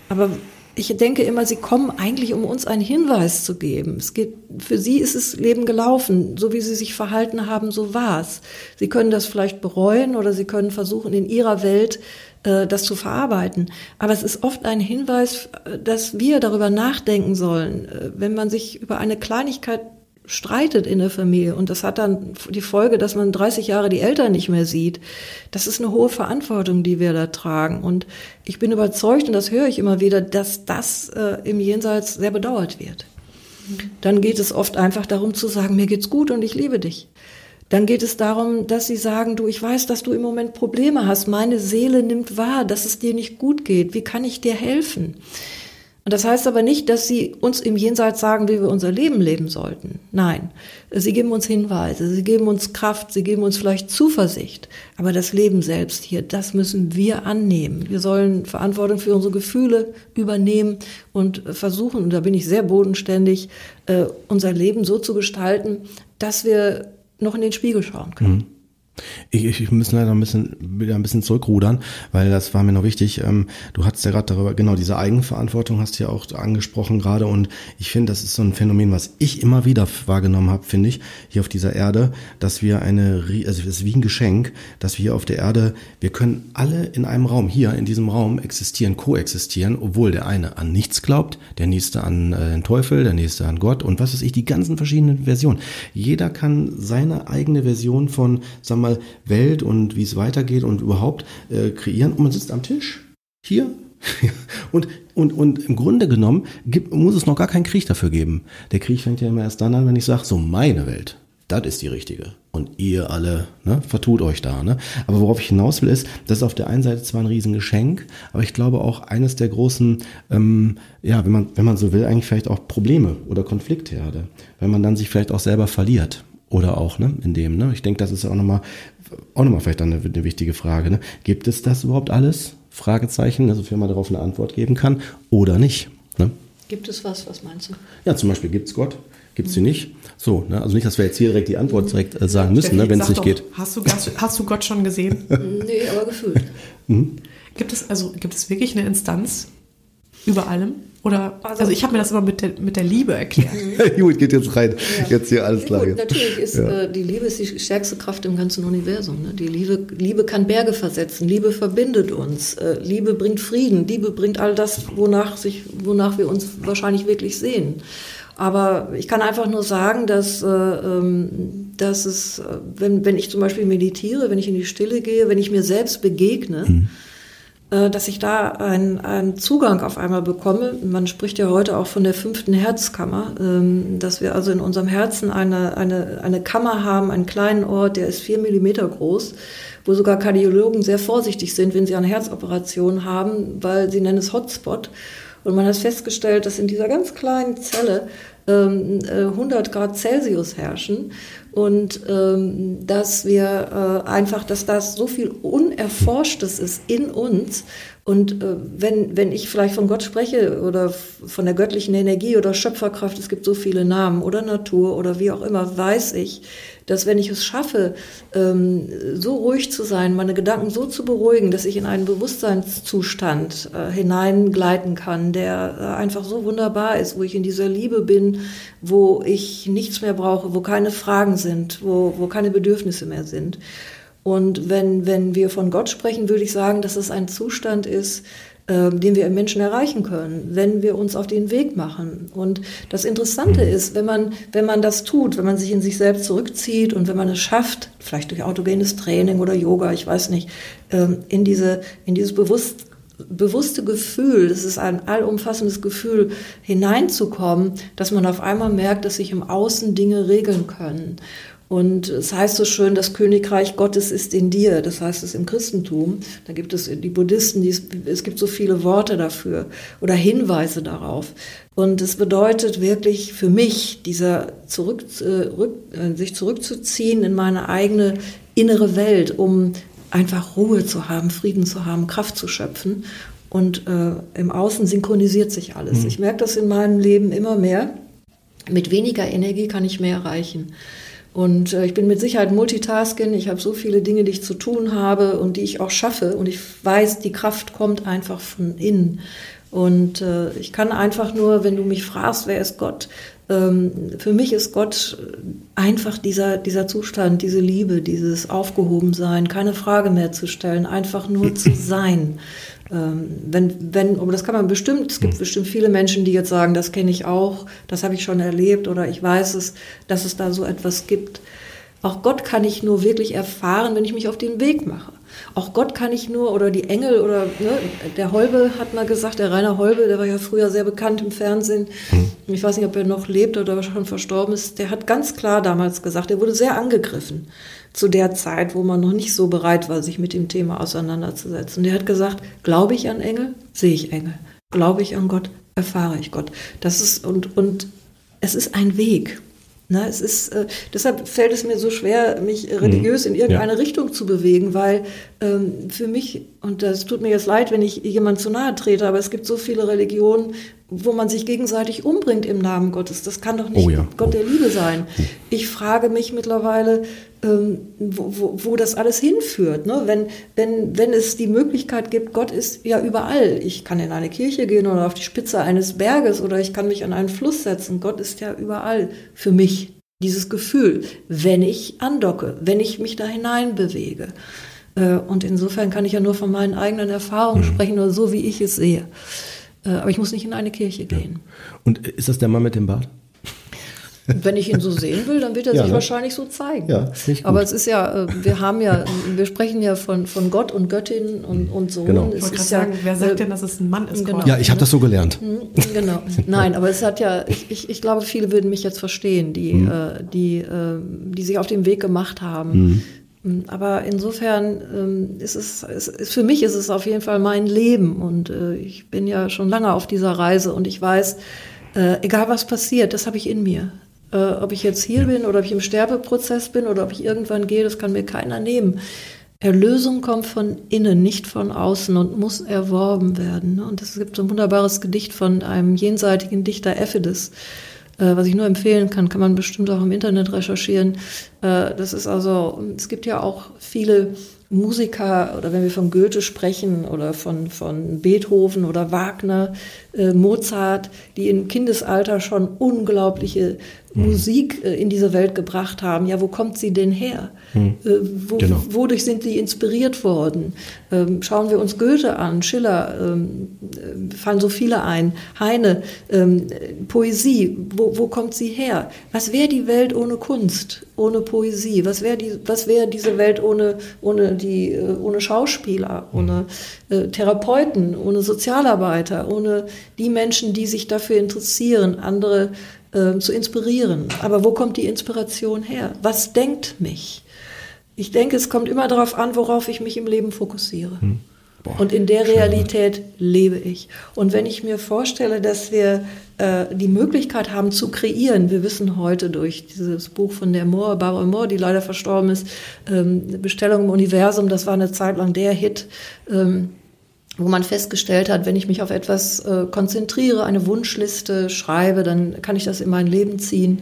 [SPEAKER 1] Aber ich denke immer, sie kommen eigentlich, um uns einen Hinweis zu geben. Es geht, für sie ist das Leben gelaufen. So wie sie sich verhalten haben, so war's. Sie können das vielleicht bereuen oder sie können versuchen, in ihrer Welt äh, das zu verarbeiten. Aber es ist oft ein Hinweis, äh, dass wir darüber nachdenken sollen, äh, wenn man sich über eine Kleinigkeit streitet in der Familie und das hat dann die Folge, dass man 30 Jahre die Eltern nicht mehr sieht. Das ist eine hohe Verantwortung, die wir da tragen. Und ich bin überzeugt, und das höre ich immer wieder, dass das äh, im Jenseits sehr bedauert wird. Dann geht es oft einfach darum zu sagen, mir geht's gut und ich liebe dich. Dann geht es darum, dass sie sagen, du, ich weiß, dass du im Moment Probleme hast. Meine Seele nimmt wahr, dass es dir nicht gut geht. Wie kann ich dir helfen? Und das heißt aber nicht, dass sie uns im Jenseits sagen, wie wir unser Leben leben sollten. Nein, sie geben uns Hinweise, sie geben uns Kraft, sie geben uns vielleicht Zuversicht. Aber das Leben selbst hier, das müssen wir annehmen. Wir sollen Verantwortung für unsere Gefühle übernehmen und versuchen, und da bin ich sehr bodenständig, äh, unser Leben so zu gestalten, dass wir noch in den Spiegel schauen können. Mhm.
[SPEAKER 3] Ich, ich, ich muss leider ein bisschen, wieder ein bisschen zurückrudern, weil das war mir noch wichtig. Ähm, du hattest ja gerade darüber, genau, diese Eigenverantwortung hast du ja auch angesprochen gerade und ich finde, das ist so ein Phänomen, was ich immer wieder wahrgenommen habe, finde ich, hier auf dieser Erde, dass wir eine, also es ist wie ein Geschenk, dass wir hier auf der Erde, wir können alle in einem Raum, hier in diesem Raum existieren, koexistieren, obwohl der eine an nichts glaubt, der nächste an äh, den Teufel, der nächste an Gott und was weiß ich, die ganzen verschiedenen Versionen. Jeder kann seine eigene Version von, sag mal, mal Welt und wie es weitergeht und überhaupt äh, kreieren. Und man sitzt am Tisch hier und, und, und im Grunde genommen gibt, muss es noch gar keinen Krieg dafür geben. Der Krieg fängt ja immer erst dann an, wenn ich sage, so meine Welt, das ist die richtige. Und ihr alle, ne, vertut euch da. Ne? Aber worauf ich hinaus will, ist, das ist auf der einen Seite zwar ein Riesengeschenk, aber ich glaube auch eines der großen, ähm, ja, wenn man, wenn man so will, eigentlich vielleicht auch Probleme oder Konfliktherde, weil man dann sich vielleicht auch selber verliert oder auch, ne, in dem, ne? Ich denke, das ist auch nochmal, auch nochmal vielleicht eine, eine wichtige Frage, ne? Gibt es das überhaupt alles? Fragezeichen, also wenn man darauf eine Antwort geben kann oder nicht, ne?
[SPEAKER 1] Gibt es was? Was meinst du?
[SPEAKER 3] Ja, zum Beispiel gibt es Gott, gibt es sie nicht. So, ne? also nicht, dass wir jetzt hier direkt die Antwort direkt äh, sagen müssen, ne, wenn es nicht doch, geht.
[SPEAKER 4] Hast du, hast du Gott schon gesehen?
[SPEAKER 1] nee, aber gefühlt. Mhm.
[SPEAKER 4] Gibt es also gibt es wirklich eine Instanz über allem? Oder, also, also ich habe mir das immer mit der, mit der Liebe erklärt.
[SPEAKER 3] Gut, geht jetzt rein. Ja. Jetzt hier alles klar.
[SPEAKER 1] Gut, natürlich ist ja. äh, die Liebe ist die stärkste Kraft im ganzen Universum. Ne? Die Liebe, Liebe kann Berge versetzen. Liebe verbindet uns. Äh, Liebe bringt Frieden. Liebe bringt all das, wonach, sich, wonach wir uns wahrscheinlich wirklich sehen. Aber ich kann einfach nur sagen, dass, äh, ähm, dass es, äh, wenn, wenn ich zum Beispiel meditiere, wenn ich in die Stille gehe, wenn ich mir selbst begegne, mhm dass ich da einen, einen Zugang auf einmal bekomme. Man spricht ja heute auch von der fünften Herzkammer, ähm, dass wir also in unserem Herzen eine, eine, eine Kammer haben, einen kleinen Ort, der ist vier Millimeter groß, wo sogar Kardiologen sehr vorsichtig sind, wenn sie eine Herzoperation haben, weil sie nennen es Hotspot. Und man hat festgestellt, dass in dieser ganz kleinen Zelle 100 ähm, Grad Celsius herrschen und ähm, dass wir äh, einfach, dass das so viel Unerforschtes ist in uns. Und äh, wenn, wenn ich vielleicht von Gott spreche oder von der göttlichen Energie oder Schöpferkraft, es gibt so viele Namen oder Natur oder wie auch immer, weiß ich, dass wenn ich es schaffe, ähm, so ruhig zu sein, meine Gedanken so zu beruhigen, dass ich in einen Bewusstseinszustand äh, hineingleiten kann, der äh, einfach so wunderbar ist, wo ich in dieser Liebe bin, wo ich nichts mehr brauche, wo keine Fragen sind, wo, wo keine Bedürfnisse mehr sind. Und wenn, wenn wir von Gott sprechen, würde ich sagen, dass es ein Zustand ist, äh, den wir im Menschen erreichen können, wenn wir uns auf den Weg machen. Und das Interessante mhm. ist, wenn man, wenn man das tut, wenn man sich in sich selbst zurückzieht und wenn man es schafft, vielleicht durch autogenes Training oder Yoga, ich weiß nicht, ähm, in diese, in dieses Bewusst bewusste Gefühl, das ist ein allumfassendes Gefühl, hineinzukommen, dass man auf einmal merkt, dass sich im Außen Dinge regeln können. Und es heißt so schön, das Königreich Gottes ist in dir. Das heißt es im Christentum. Da gibt es die Buddhisten, die, es gibt so viele Worte dafür oder Hinweise darauf. Und es bedeutet wirklich für mich, dieser zurück, äh, äh, sich zurückzuziehen in meine eigene innere Welt, um einfach Ruhe zu haben, Frieden zu haben, Kraft zu schöpfen. Und äh, im Außen synchronisiert sich alles. Mhm. Ich merke das in meinem Leben immer mehr. Mit weniger Energie kann ich mehr erreichen. Und äh, ich bin mit Sicherheit Multitasking. Ich habe so viele Dinge, die ich zu tun habe und die ich auch schaffe. Und ich weiß, die Kraft kommt einfach von innen. Und äh, ich kann einfach nur, wenn du mich fragst, wer ist Gott? Ähm, für mich ist Gott einfach dieser, dieser Zustand, diese Liebe, dieses Aufgehobensein, keine Frage mehr zu stellen, einfach nur zu sein. Ähm, wenn, wenn, aber das kann man bestimmt, es gibt hm. bestimmt viele Menschen, die jetzt sagen, das kenne ich auch, das habe ich schon erlebt oder ich weiß es, dass es da so etwas gibt. Auch Gott kann ich nur wirklich erfahren, wenn ich mich auf den Weg mache. Auch Gott kann ich nur, oder die Engel, oder ne, der Holbe hat mal gesagt, der Rainer Holbe, der war ja früher sehr bekannt im Fernsehen. Hm. Ich weiß nicht, ob er noch lebt oder schon verstorben ist. Der hat ganz klar damals gesagt, er wurde sehr angegriffen zu der Zeit, wo man noch nicht so bereit war, sich mit dem Thema auseinanderzusetzen. Der hat gesagt, glaube ich an Engel, sehe ich Engel. Glaube ich an Gott, erfahre ich Gott. Das ist, und, und es ist ein Weg. Na, es ist, äh, deshalb fällt es mir so schwer, mich religiös in irgendeine ja. Richtung zu bewegen, weil ähm, für mich, und das tut mir jetzt leid, wenn ich jemand zu nahe trete, aber es gibt so viele Religionen, wo man sich gegenseitig umbringt im Namen Gottes. Das kann doch nicht oh ja. Gott der Liebe sein. Ich frage mich mittlerweile, ähm, wo, wo, wo das alles hinführt. Ne? Wenn, wenn, wenn es die Möglichkeit gibt, Gott ist ja überall. Ich kann in eine Kirche gehen oder auf die Spitze eines Berges oder ich kann mich an einen Fluss setzen. Gott ist ja überall für mich. Dieses Gefühl, wenn ich andocke, wenn ich mich da hinein bewege. Äh, und insofern kann ich ja nur von meinen eigenen Erfahrungen mhm. sprechen oder so, wie ich es sehe. Äh, aber ich muss nicht in eine Kirche gehen.
[SPEAKER 3] Ja. Und ist das der Mann mit dem Bart?
[SPEAKER 1] Wenn ich ihn so sehen will, dann wird er ja, sich ne? wahrscheinlich so zeigen.
[SPEAKER 3] Ja,
[SPEAKER 1] Aber es ist ja, äh, wir haben ja, wir sprechen ja von, von Gott und Göttin und, und so.
[SPEAKER 4] Genau. Ich wollte sagen, wer sagt äh, denn, dass es ein Mann ist?
[SPEAKER 3] Genau. Ja, ich habe das so gelernt.
[SPEAKER 1] Mhm, genau. Nein, aber es hat ja, ich, ich, ich glaube, viele würden mich jetzt verstehen, die, mhm. äh, die, äh, die sich auf den Weg gemacht haben. Mhm. Mhm aber insofern ähm, ist es, ist, für mich ist es auf jeden Fall mein Leben und äh, ich bin ja schon lange auf dieser Reise und ich weiß, äh, egal was passiert, das habe ich in mir. Äh, ob ich jetzt hier ja. bin oder ob ich im Sterbeprozess bin oder ob ich irgendwann gehe, das kann mir keiner nehmen. Erlösung kommt von innen, nicht von außen und muss erworben werden. Und es gibt so ein wunderbares Gedicht von einem jenseitigen Dichter Ephides, äh, was ich nur empfehlen kann, kann man bestimmt auch im Internet recherchieren. Äh, das ist also, es gibt ja auch viele Musiker oder wenn wir von Goethe sprechen oder von, von Beethoven oder Wagner, äh, Mozart, die im Kindesalter schon unglaubliche mhm. Musik äh, in diese Welt gebracht haben. Ja, wo kommt sie denn her? Mhm. Äh, wo, genau. Wodurch sind sie inspiriert worden? Ähm, schauen wir uns Goethe an, Schiller, ähm, äh, fallen so viele ein, Heine, ähm, Poesie, wo, wo kommt sie her? Was wäre die Welt ohne Kunst, ohne Poesie? Was wäre die, was wäre diese Welt ohne, ohne die, ohne Schauspieler, mhm. ohne äh, Therapeuten, ohne Sozialarbeiter, ohne die Menschen, die sich dafür interessieren, andere äh, zu inspirieren. Aber wo kommt die Inspiration her? Was denkt mich? Ich denke, es kommt immer darauf an, worauf ich mich im Leben fokussiere. Hm. und in der Realität lebe ich. Und wenn ich mir vorstelle, dass wir äh, die Möglichkeit haben zu kreieren, wir wissen heute durch dieses Buch von der Moore, Barbara Moore, die leider verstorben ist, ähm, Bestellung im Universum, das war eine Zeit lang der Hit. Ähm, wo man festgestellt hat, wenn ich mich auf etwas äh, konzentriere, eine Wunschliste schreibe, dann kann ich das in mein Leben ziehen.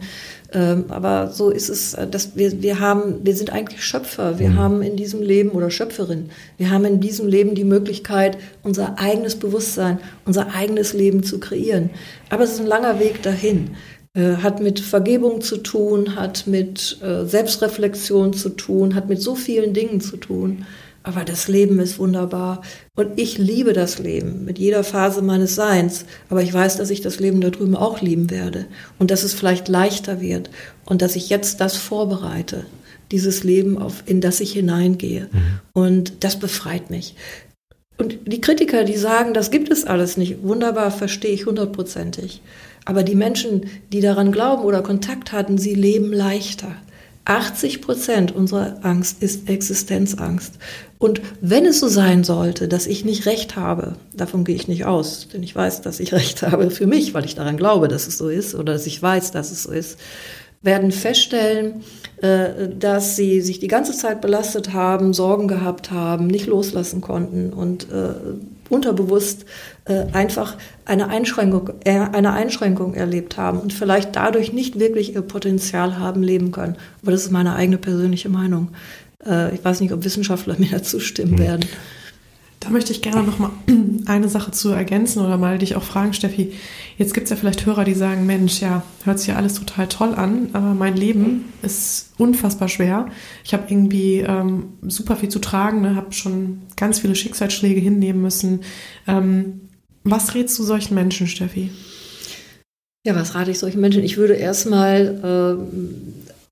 [SPEAKER 1] Ähm, aber so ist es, äh, dass wir, wir haben, wir sind eigentlich Schöpfer. Wir mhm. haben in diesem Leben oder Schöpferin. Wir haben in diesem Leben die Möglichkeit, unser eigenes Bewusstsein, unser eigenes Leben zu kreieren. Aber es ist ein langer Weg dahin. Äh, hat mit Vergebung zu tun, hat mit äh, Selbstreflexion zu tun, hat mit so vielen Dingen zu tun. Aber das Leben ist wunderbar und ich liebe das Leben mit jeder Phase meines Seins. Aber ich weiß, dass ich das Leben da drüben auch lieben werde und dass es vielleicht leichter wird und dass ich jetzt das vorbereite, dieses Leben, auf, in das ich hineingehe. Mhm. Und das befreit mich. Und die Kritiker, die sagen, das gibt es alles nicht, wunderbar, verstehe ich hundertprozentig. Aber die Menschen, die daran glauben oder Kontakt hatten, sie leben leichter. 80 Prozent unserer Angst ist Existenzangst. Und wenn es so sein sollte, dass ich nicht recht habe, davon gehe ich nicht aus, denn ich weiß, dass ich recht habe für mich, weil ich daran glaube, dass es so ist oder dass ich weiß, dass es so ist, werden feststellen, äh, dass sie sich die ganze Zeit belastet haben, Sorgen gehabt haben, nicht loslassen konnten und äh, unterbewusst äh, einfach eine Einschränkung, eine Einschränkung erlebt haben und vielleicht dadurch nicht wirklich ihr Potenzial haben leben können. Aber das ist meine eigene persönliche Meinung. Ich weiß nicht, ob Wissenschaftler mir dazu stimmen mhm. werden.
[SPEAKER 4] Da möchte ich gerne noch mal eine Sache zu ergänzen oder mal dich auch fragen, Steffi. Jetzt gibt es ja vielleicht Hörer, die sagen, Mensch, ja, hört sich ja alles total toll an, aber mein Leben ist unfassbar schwer. Ich habe irgendwie ähm, super viel zu tragen, ne, habe schon ganz viele Schicksalsschläge hinnehmen müssen. Ähm, was rätst du solchen Menschen, Steffi?
[SPEAKER 1] Ja, was rate ich solchen Menschen? Ich würde erstmal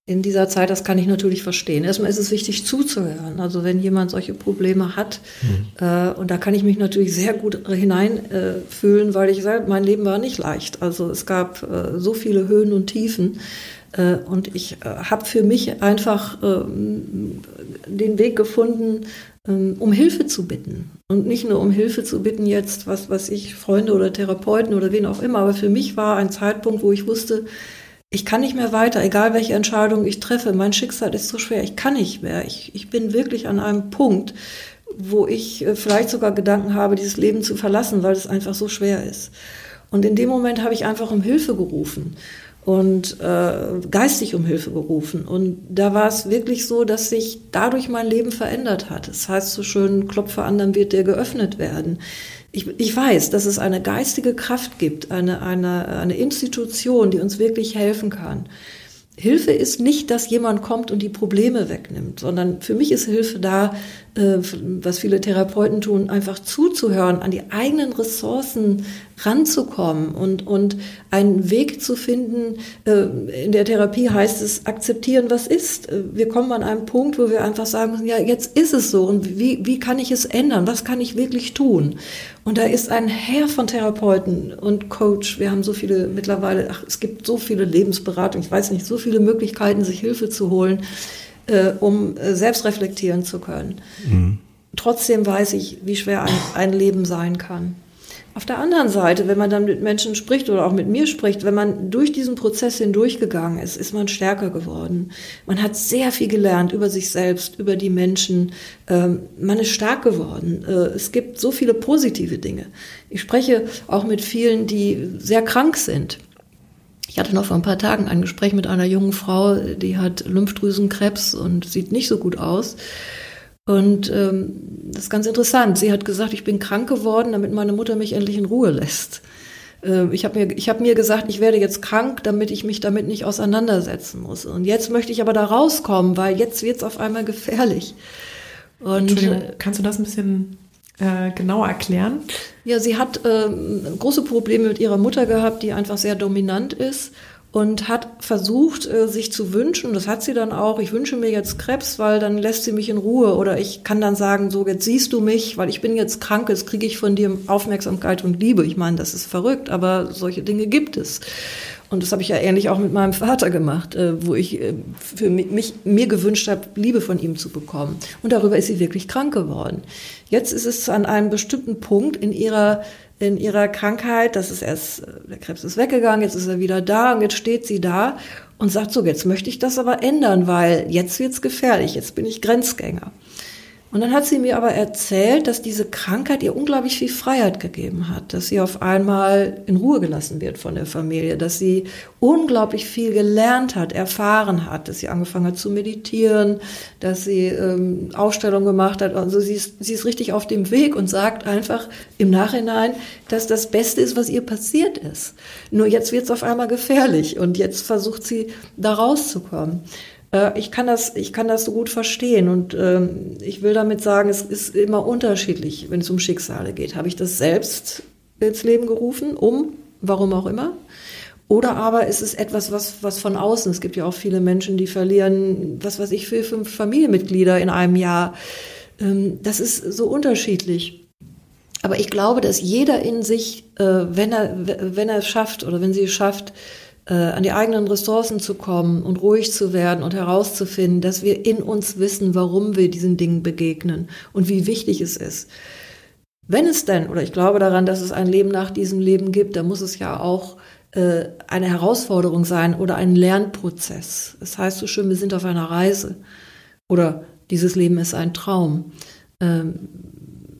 [SPEAKER 1] äh, in dieser Zeit, das kann ich natürlich verstehen. Erstmal ist es wichtig zuzuhören. Also wenn jemand solche Probleme hat, mhm. äh, und da kann ich mich natürlich sehr gut hineinfühlen, äh, weil ich sage, mein Leben war nicht leicht. Also es gab äh, so viele Höhen und Tiefen. Äh, und ich äh, habe für mich einfach ähm, den Weg gefunden, um Hilfe zu bitten. Und nicht nur um Hilfe zu bitten jetzt, was, was ich, Freunde oder Therapeuten oder wen auch immer, aber für mich war ein Zeitpunkt, wo ich wusste, ich kann nicht mehr weiter, egal welche Entscheidung ich treffe. Mein Schicksal ist so schwer, ich kann nicht mehr. Ich, ich bin wirklich an einem Punkt, wo ich äh, vielleicht sogar Gedanken habe, dieses Leben zu verlassen, weil es einfach so schwer ist. Und in dem Moment habe ich einfach um Hilfe gerufen und äh, geistig um Hilfe gerufen. Und da war es wirklich so, dass sich dadurch mein Leben verändert hat. Das heißt so schön, Klopfe an, dann wird der geöffnet werden. Ich, ich weiß, dass es eine geistige Kraft gibt, eine, eine, eine Institution, die uns wirklich helfen kann. Hilfe ist nicht, dass jemand kommt und die Probleme wegnimmt, sondern für mich ist Hilfe da, was viele Therapeuten tun, einfach zuzuhören, an die eigenen Ressourcen ranzukommen und, und einen Weg zu finden. Äh, in der Therapie heißt es, akzeptieren, was ist. Äh, wir kommen an einen Punkt, wo wir einfach sagen müssen, ja, jetzt ist es so und wie, wie kann ich es ändern? Was kann ich wirklich tun? Und da ist ein Herr von Therapeuten und Coach. Wir haben so viele mittlerweile, ach, es gibt so viele Lebensberatungen, ich weiß nicht, so viele Möglichkeiten, sich Hilfe zu holen äh, um äh, selbst reflektieren zu können. Mhm. Trotzdem weiß ich, wie schwer ein, ein Leben sein kann. Auf der anderen Seite, wenn man dann mit Menschen spricht oder auch mit mir spricht, wenn man durch diesen Prozess hindurchgegangen ist, ist man stärker geworden. Man hat sehr viel gelernt über sich selbst, über die Menschen. Ähm, man ist stark geworden. Äh, es gibt so viele positive Dinge. Ich spreche auch mit vielen, die sehr krank sind. Ich hatte noch vor ein paar Tagen ein Gespräch mit einer jungen Frau, die hat Lymphdrüsenkrebs und sieht nicht so gut aus. Und ähm, das ist ganz interessant. Sie hat gesagt, ich bin krank geworden, damit meine Mutter mich endlich in Ruhe lässt. Äh, ich habe mir, hab mir gesagt, ich werde jetzt krank, damit ich mich damit nicht auseinandersetzen muss. Und jetzt möchte ich aber da rauskommen, weil jetzt wird es auf einmal gefährlich.
[SPEAKER 4] Und, kannst du das ein bisschen genauer erklären?
[SPEAKER 1] Ja, sie hat ähm, große Probleme mit ihrer Mutter gehabt, die einfach sehr dominant ist und hat versucht, äh, sich zu wünschen, das hat sie dann auch, ich wünsche mir jetzt Krebs, weil dann lässt sie mich in Ruhe oder ich kann dann sagen, so jetzt siehst du mich, weil ich bin jetzt krank, jetzt kriege ich von dir Aufmerksamkeit und Liebe. Ich meine, das ist verrückt, aber solche Dinge gibt es. Und das habe ich ja ähnlich auch mit meinem Vater gemacht, äh, wo ich äh, für mich, mir gewünscht habe, Liebe von ihm zu bekommen. Und darüber ist sie wirklich krank geworden. Jetzt ist es an einem bestimmten Punkt in ihrer in ihrer Krankheit, das ist erst, der Krebs ist weggegangen, jetzt ist er wieder da und jetzt steht sie da und sagt so, jetzt möchte ich das aber ändern, weil jetzt wird's gefährlich, jetzt bin ich Grenzgänger. Und dann hat sie mir aber erzählt, dass diese Krankheit ihr unglaublich viel Freiheit gegeben hat, dass sie auf einmal in Ruhe gelassen wird von der Familie, dass sie unglaublich viel gelernt hat, erfahren hat, dass sie angefangen hat zu meditieren, dass sie ähm, Ausstellungen gemacht hat. Also sie ist, sie ist richtig auf dem Weg und sagt einfach im Nachhinein, dass das Beste ist, was ihr passiert ist. Nur jetzt wird es auf einmal gefährlich und jetzt versucht sie da rauszukommen. Äh, ich kann das, ich kann das so gut verstehen und ähm, ich will damit sagen, es ist immer unterschiedlich, wenn es um Schicksale geht. Habe ich das selbst ins Leben gerufen, um, warum auch immer? Oder aber ist es etwas, was, was von außen, es gibt ja auch viele Menschen, die verlieren, was weiß ich, vier, fünf Familienmitglieder in einem Jahr. Ähm, das ist so unterschiedlich. Aber ich glaube, dass jeder in sich, äh, wenn er, wenn er es schafft oder wenn sie es schafft, äh, an die eigenen Ressourcen zu kommen und ruhig zu werden und herauszufinden, dass wir in uns wissen, warum wir diesen Dingen begegnen und wie wichtig es ist. Wenn es denn, oder ich glaube daran, dass es ein Leben nach diesem Leben gibt, dann muss es ja auch äh, eine Herausforderung sein oder ein Lernprozess. Es das heißt so schön, wir sind auf einer Reise oder dieses Leben ist ein Traum. Ähm,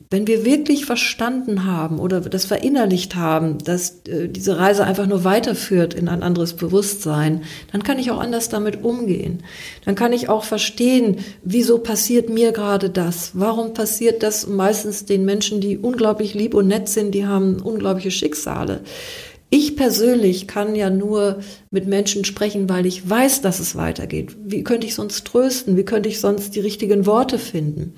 [SPEAKER 1] wenn wir wirklich verstanden haben oder das verinnerlicht haben, dass äh, diese Reise einfach nur weiterführt in ein anderes Bewusstsein, dann kann ich auch anders damit umgehen. Dann kann ich auch verstehen, wieso passiert mir gerade das? Warum passiert das meistens den Menschen, die unglaublich lieb und nett sind, die haben unglaubliche Schicksale? Ich persönlich kann ja nur mit Menschen sprechen, weil ich weiß, dass es weitergeht. Wie könnte ich sonst trösten? Wie könnte ich sonst die richtigen Worte finden?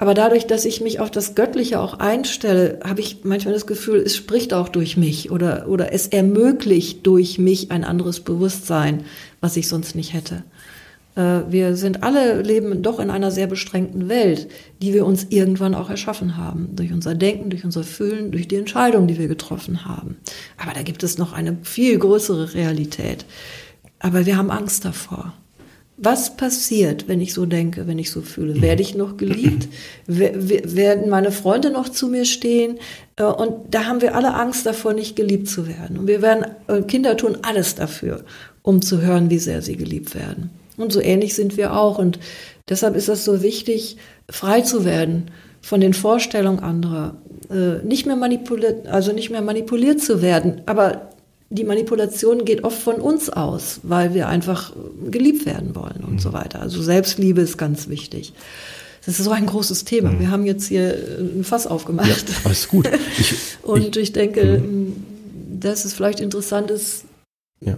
[SPEAKER 1] Aber dadurch, dass ich mich auf das Göttliche auch einstelle, habe ich manchmal das Gefühl, es spricht auch durch mich oder, oder es ermöglicht durch mich ein anderes Bewusstsein, was ich sonst nicht hätte. Äh, wir sind alle leben doch in einer sehr beschränkten Welt, die wir uns irgendwann auch erschaffen haben. Durch unser Denken, durch unser Fühlen, durch die Entscheidungen, die wir getroffen haben. Aber da gibt es noch eine viel größere Realität. Aber wir haben Angst davor. Was passiert, wenn ich so denke, wenn ich so fühle? Werde ich noch geliebt? Werden meine Freunde noch zu mir stehen? Äh, und da haben wir alle Angst davor, nicht geliebt zu werden. Und wir werden, äh, Kinder tun alles dafür, um zu hören, wie sehr sie geliebt werden. Und so ähnlich sind wir auch. Und deshalb ist es so wichtig, frei zu werden von den Vorstellungen anderer, äh, nicht mehr manipuliert, also nicht mehr manipuliert zu werden, aber die Manipulation geht oft von uns aus, weil wir einfach geliebt werden wollen und mhm. so weiter. Also Selbstliebe ist ganz wichtig. Das ist so ein großes Thema. Mhm. Wir haben jetzt hier ein Fass aufgemacht. Ja,
[SPEAKER 3] alles gut.
[SPEAKER 1] Ich, und ich, ich denke, mhm. dass es vielleicht interessant ist, ja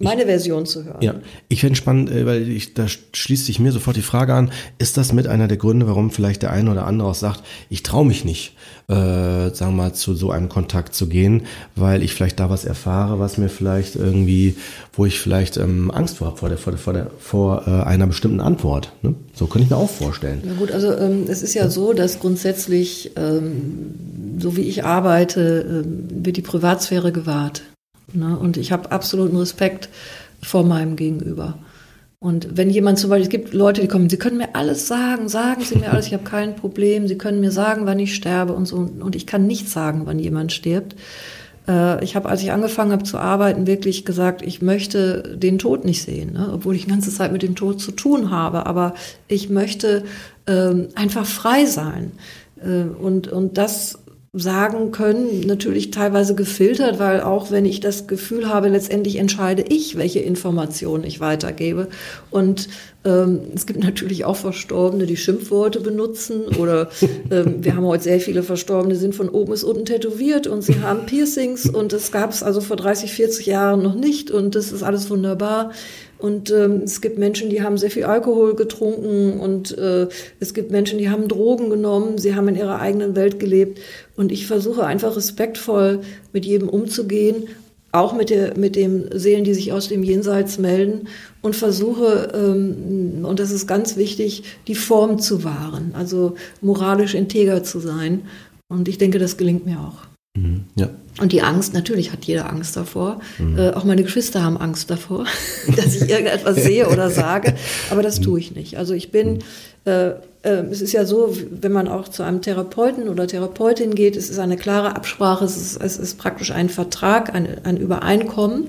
[SPEAKER 1] meine Version zu hören.
[SPEAKER 3] Ja, ich finde spannend, äh, weil ich, da schließt sich mir sofort die Frage an, ist das mit einer der Gründe, warum vielleicht der eine oder andere auch sagt, ich traue mich nicht, äh, sagen wir mal, zu so einem Kontakt zu gehen, weil ich vielleicht da was erfahre, was mir vielleicht irgendwie, wo ich vielleicht ähm, Angst vor habe, vor, der, vor, der, vor, der, vor äh, einer bestimmten Antwort. Ne? So könnte ich mir auch vorstellen.
[SPEAKER 1] Na gut, also ähm, es ist ja so, dass grundsätzlich, ähm, so wie ich arbeite, ähm, wird die Privatsphäre gewahrt. Ne? Und ich habe absoluten Respekt vor meinem Gegenüber. Und wenn jemand zum Beispiel, es gibt Leute, die kommen, sie können mir alles sagen, sagen Sie mir alles, ich habe kein Problem, Sie können mir sagen, wann ich sterbe und so. Und ich kann nicht sagen, wann jemand stirbt. Äh, ich habe, als ich angefangen habe zu arbeiten, wirklich gesagt, ich möchte den Tod nicht sehen, ne? obwohl ich die ganze Zeit mit dem Tod zu tun habe. Aber ich möchte ähm, einfach frei sein. Äh, und, und das sagen können, natürlich teilweise gefiltert, weil auch wenn ich das Gefühl habe, letztendlich entscheide ich, welche Informationen ich weitergebe. Und ähm, es gibt natürlich auch Verstorbene, die Schimpfworte benutzen oder ähm, wir haben heute sehr viele Verstorbene, sind von oben bis unten tätowiert und sie haben Piercings und das gab es also vor 30, 40 Jahren noch nicht und das ist alles wunderbar. Und ähm, es gibt Menschen, die haben sehr viel Alkohol getrunken und äh, es gibt Menschen, die haben Drogen genommen, sie haben in ihrer eigenen Welt gelebt. Und ich versuche einfach respektvoll mit jedem umzugehen, auch mit, der, mit den Seelen, die sich aus dem Jenseits melden und versuche, ähm, und das ist ganz wichtig, die Form zu wahren, also moralisch integer zu sein. Und ich denke, das gelingt mir auch. Mhm, ja. Und die Angst, natürlich hat jeder Angst davor. Mhm. Äh, auch meine Geschwister haben Angst davor, dass ich irgendetwas sehe oder sage. Aber das tue ich nicht. Also ich bin, äh, äh, es ist ja so, wenn man auch zu einem Therapeuten oder Therapeutin geht, es ist eine klare Absprache, es ist, es ist praktisch ein Vertrag, ein, ein Übereinkommen.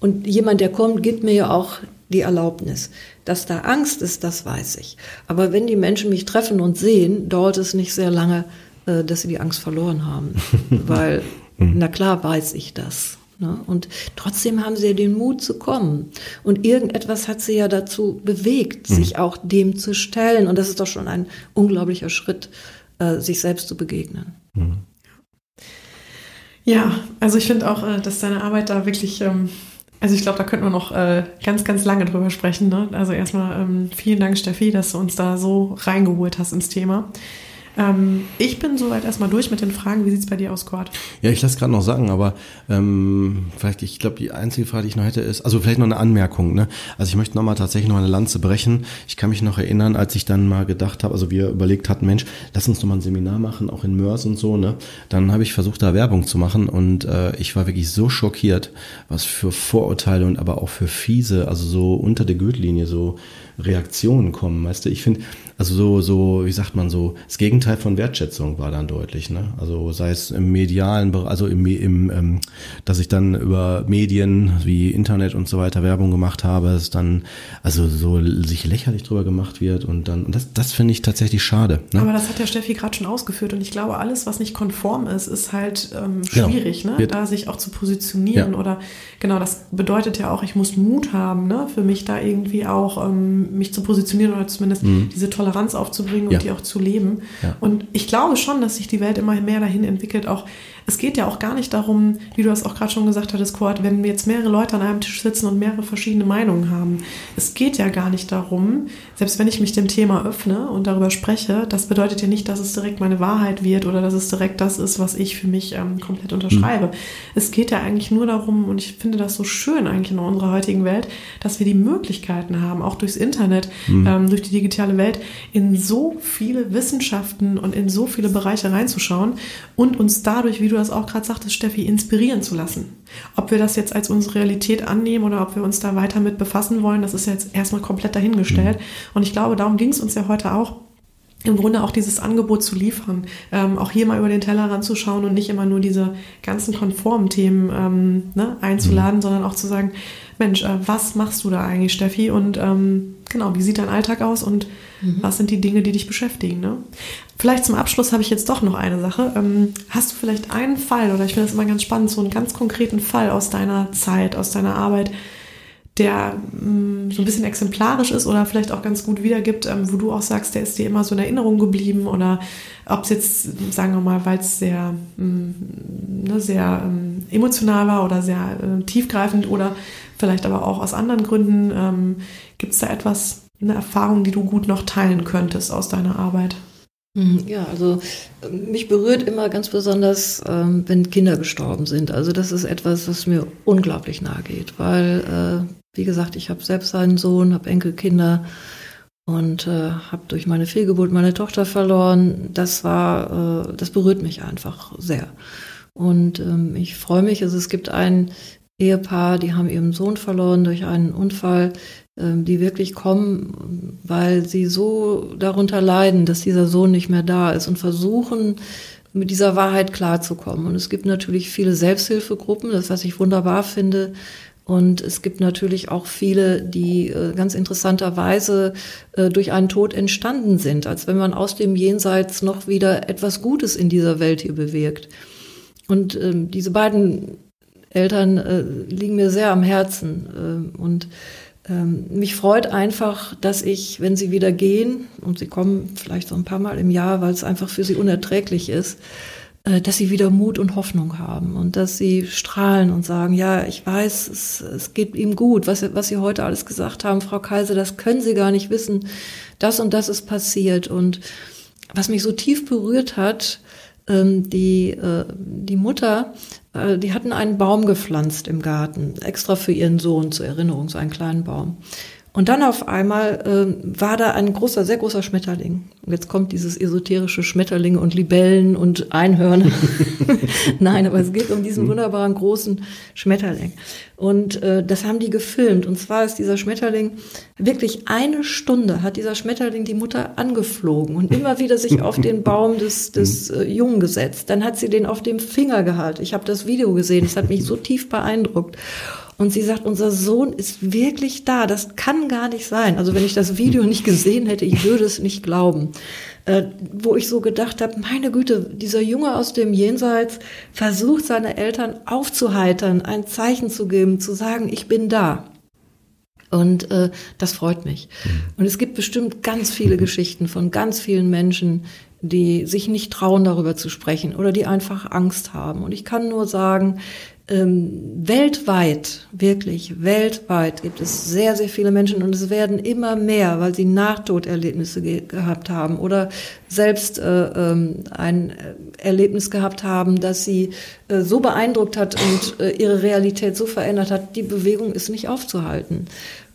[SPEAKER 1] Und jemand, der kommt, gibt mir ja auch die Erlaubnis. Dass da Angst ist, das weiß ich. Aber wenn die Menschen mich treffen und sehen, dauert es nicht sehr lange, äh, dass sie die Angst verloren haben. Weil, mhm. na klar weiß ich das. Ne? Und trotzdem haben sie ja den Mut zu kommen. Und irgendetwas hat sie ja dazu bewegt, mhm. sich auch dem zu stellen. Und das ist doch schon ein unglaublicher Schritt, äh, sich selbst zu begegnen. Mhm.
[SPEAKER 4] Ja, also ich finde auch, äh, dass deine Arbeit da wirklich, ähm, also ich glaube, da könnten wir noch ganz, ganz lange drüber sprechen. Ne? Also erstmal ähm, vielen Dank, Steffi, dass du uns da so reingeholt hast ins Thema. Ähm, ich bin soweit erstmal durch mit den Fragen. Wie sieht es bei dir aus, Cord?
[SPEAKER 3] Ja, ich lasse gerade noch sagen, aber ähm, vielleicht, ich glaube, die einzige Frage, die ich noch hätte, ist, also vielleicht noch eine Anmerkung. Ne? Also ich möchte nochmal tatsächlich noch eine Lanze brechen. Ich kann mich noch erinnern, als ich dann mal gedacht habe, also wir überlegt hatten, Mensch, lass uns noch mal ein Seminar machen, auch in Mörs und so. Ne? Dann habe ich versucht, da Werbung zu machen und äh, ich war wirklich so schockiert, was für Vorurteile und aber auch für fiese, also so unter der Gürtellinie so Reaktionen kommen. Weißt du, ich finde, also so, so, wie sagt man so, das Gegenteil von Wertschätzung war dann deutlich, ne? Also sei es im medialen, also im, im ähm, dass ich dann über Medien wie Internet und so weiter Werbung gemacht habe, es dann also so sich lächerlich drüber gemacht wird und dann, und das, das finde ich tatsächlich schade.
[SPEAKER 4] Ne? Aber das hat ja Steffi gerade schon ausgeführt und ich glaube, alles, was nicht konform ist, ist halt ähm, genau. schwierig, genau. ne? Da sich auch zu positionieren ja. oder genau, das bedeutet ja auch, ich muss Mut haben, ne? Für mich da irgendwie auch ähm, mich zu positionieren oder zumindest mhm. diese tolle Toleranz aufzubringen und ja. die auch zu leben. Ja. Und ich glaube schon, dass sich die Welt immer mehr dahin entwickelt, auch es geht ja auch gar nicht darum, wie du das auch gerade schon gesagt hattest, Kurt, wenn jetzt mehrere Leute an einem Tisch sitzen und mehrere verschiedene Meinungen haben. Es geht ja gar nicht darum, selbst wenn ich mich dem Thema öffne und darüber spreche, das bedeutet ja nicht, dass es direkt meine Wahrheit wird oder dass es direkt das ist, was ich für mich ähm, komplett unterschreibe. Mhm. Es geht ja eigentlich nur darum, und ich finde das so schön eigentlich in unserer heutigen Welt, dass wir die Möglichkeiten haben, auch durchs Internet, mhm. ähm, durch die digitale Welt, in so viele Wissenschaften und in so viele Bereiche reinzuschauen und uns dadurch, wie du das auch gerade sagtest, Steffi, inspirieren zu lassen. Ob wir das jetzt als unsere Realität annehmen oder ob wir uns da weiter mit befassen wollen, das ist jetzt erstmal komplett dahingestellt. Mhm. Und ich glaube, darum ging es uns ja heute auch im Grunde auch dieses Angebot zu liefern, ähm, auch hier mal über den Teller ranzuschauen und nicht immer nur diese ganzen konformen Themen ähm, ne, einzuladen, mhm. sondern auch zu sagen, Mensch, äh, was machst du da eigentlich, Steffi? Und ähm, genau, wie sieht dein Alltag aus und mhm. was sind die Dinge, die dich beschäftigen? Ne? Vielleicht zum Abschluss habe ich jetzt doch noch eine Sache. Ähm, hast du vielleicht einen Fall, oder ich finde das immer ganz spannend, so einen ganz konkreten Fall aus deiner Zeit, aus deiner Arbeit, der mh, mm, so ein bisschen exemplarisch ist oder vielleicht auch ganz gut wiedergibt, ähm, wo du auch sagst, der ist dir immer so in Erinnerung geblieben oder ob es jetzt, sagen wir mal, weil es sehr, mh, mm, ne, sehr ähm, emotional war oder sehr äh, tiefgreifend oder vielleicht aber auch aus anderen Gründen, ähm, gibt es da etwas, eine Erfahrung, die du gut noch teilen könntest aus deiner Arbeit?
[SPEAKER 1] Mhm, ja, also mich berührt immer ganz besonders, ähm, wenn Kinder gestorben sind. Also das ist etwas, was mir unglaublich nahe geht, weil äh, wie gesagt, ich habe selbst einen Sohn, habe Enkelkinder und äh, habe durch meine Fehlgeburt meine Tochter verloren. Das war, äh, das berührt mich einfach sehr. Und ähm, ich freue mich, also es gibt ein Ehepaar, die haben ihren Sohn verloren durch einen Unfall, ähm, die wirklich kommen, weil sie so darunter leiden, dass dieser Sohn nicht mehr da ist und versuchen, mit dieser Wahrheit klarzukommen. Und es gibt natürlich viele Selbsthilfegruppen, das was ich wunderbar finde, und es gibt natürlich auch viele, die äh, ganz interessanterweise äh, durch einen Tod entstanden sind, als wenn man aus dem Jenseits noch wieder etwas Gutes in dieser Welt hier bewirkt. Und ähm, diese beiden Eltern äh, liegen mir sehr am Herzen. und ähm, mich freut einfach, dass ich, wenn sie wieder gehen, und sie kommen vielleicht so ein paar Mal im Jahr, weil es einfach für sie unerträglich ist, äh, dass sie wieder Mut und Hoffnung haben und dass sie strahlen und sagen, ja, ich weiß, es, es geht ihm gut, was, was Sie heute alles gesagt haben, Frau Kaiser, das können Sie gar nicht wissen, das und das ist passiert. Und was mich so tief berührt hat, ähm, die, äh, die Mutter, äh, die hatten einen Baum gepflanzt im Garten, extra für ihren Sohn zur Erinnerung, so einen kleinen Baum. Und dann auf einmal äh, war da ein großer, sehr großer Schmetterling. Und jetzt kommt dieses esoterische Schmetterlinge und Libellen und Einhörner. Nein, aber es geht um diesen wunderbaren großen Schmetterling. Und äh, das haben die gefilmt. Und zwar ist dieser Schmetterling wirklich eine Stunde hat dieser Schmetterling die Mutter angeflogen und immer wieder sich auf den Baum des, des äh, Jungen gesetzt. Dann hat sie den auf dem Finger gehalten. Ich habe das Video gesehen. Es hat mich so tief beeindruckt. Und sie sagt, unser Sohn ist wirklich da. Das kann gar nicht sein. Also wenn ich das Video nicht gesehen hätte, ich würde es nicht glauben. Äh, wo ich so gedacht habe, meine Güte, dieser Junge aus dem Jenseits versucht seine Eltern aufzuheitern, ein Zeichen zu geben, zu sagen, ich bin da. Und äh, das freut mich. Und es gibt bestimmt ganz viele Geschichten von ganz vielen Menschen, die sich nicht trauen, darüber zu sprechen oder die einfach Angst haben. Und ich kann nur sagen, weltweit, wirklich weltweit gibt es sehr, sehr viele Menschen und es werden immer mehr, weil sie Nachtoderlebnisse ge gehabt haben oder selbst äh, ähm, ein Erlebnis gehabt haben, das sie äh, so beeindruckt hat und äh, ihre Realität so verändert hat, die Bewegung ist nicht aufzuhalten.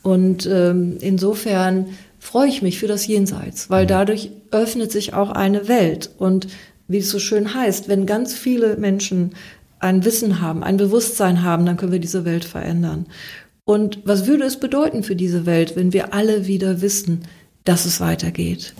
[SPEAKER 1] Und ähm, insofern freue ich mich für das Jenseits, weil dadurch öffnet sich auch eine Welt und wie es so schön heißt, wenn ganz viele Menschen ein Wissen haben, ein Bewusstsein haben, dann können wir diese Welt verändern. Und was würde es bedeuten für diese Welt, wenn wir alle wieder wissen, dass es weitergeht?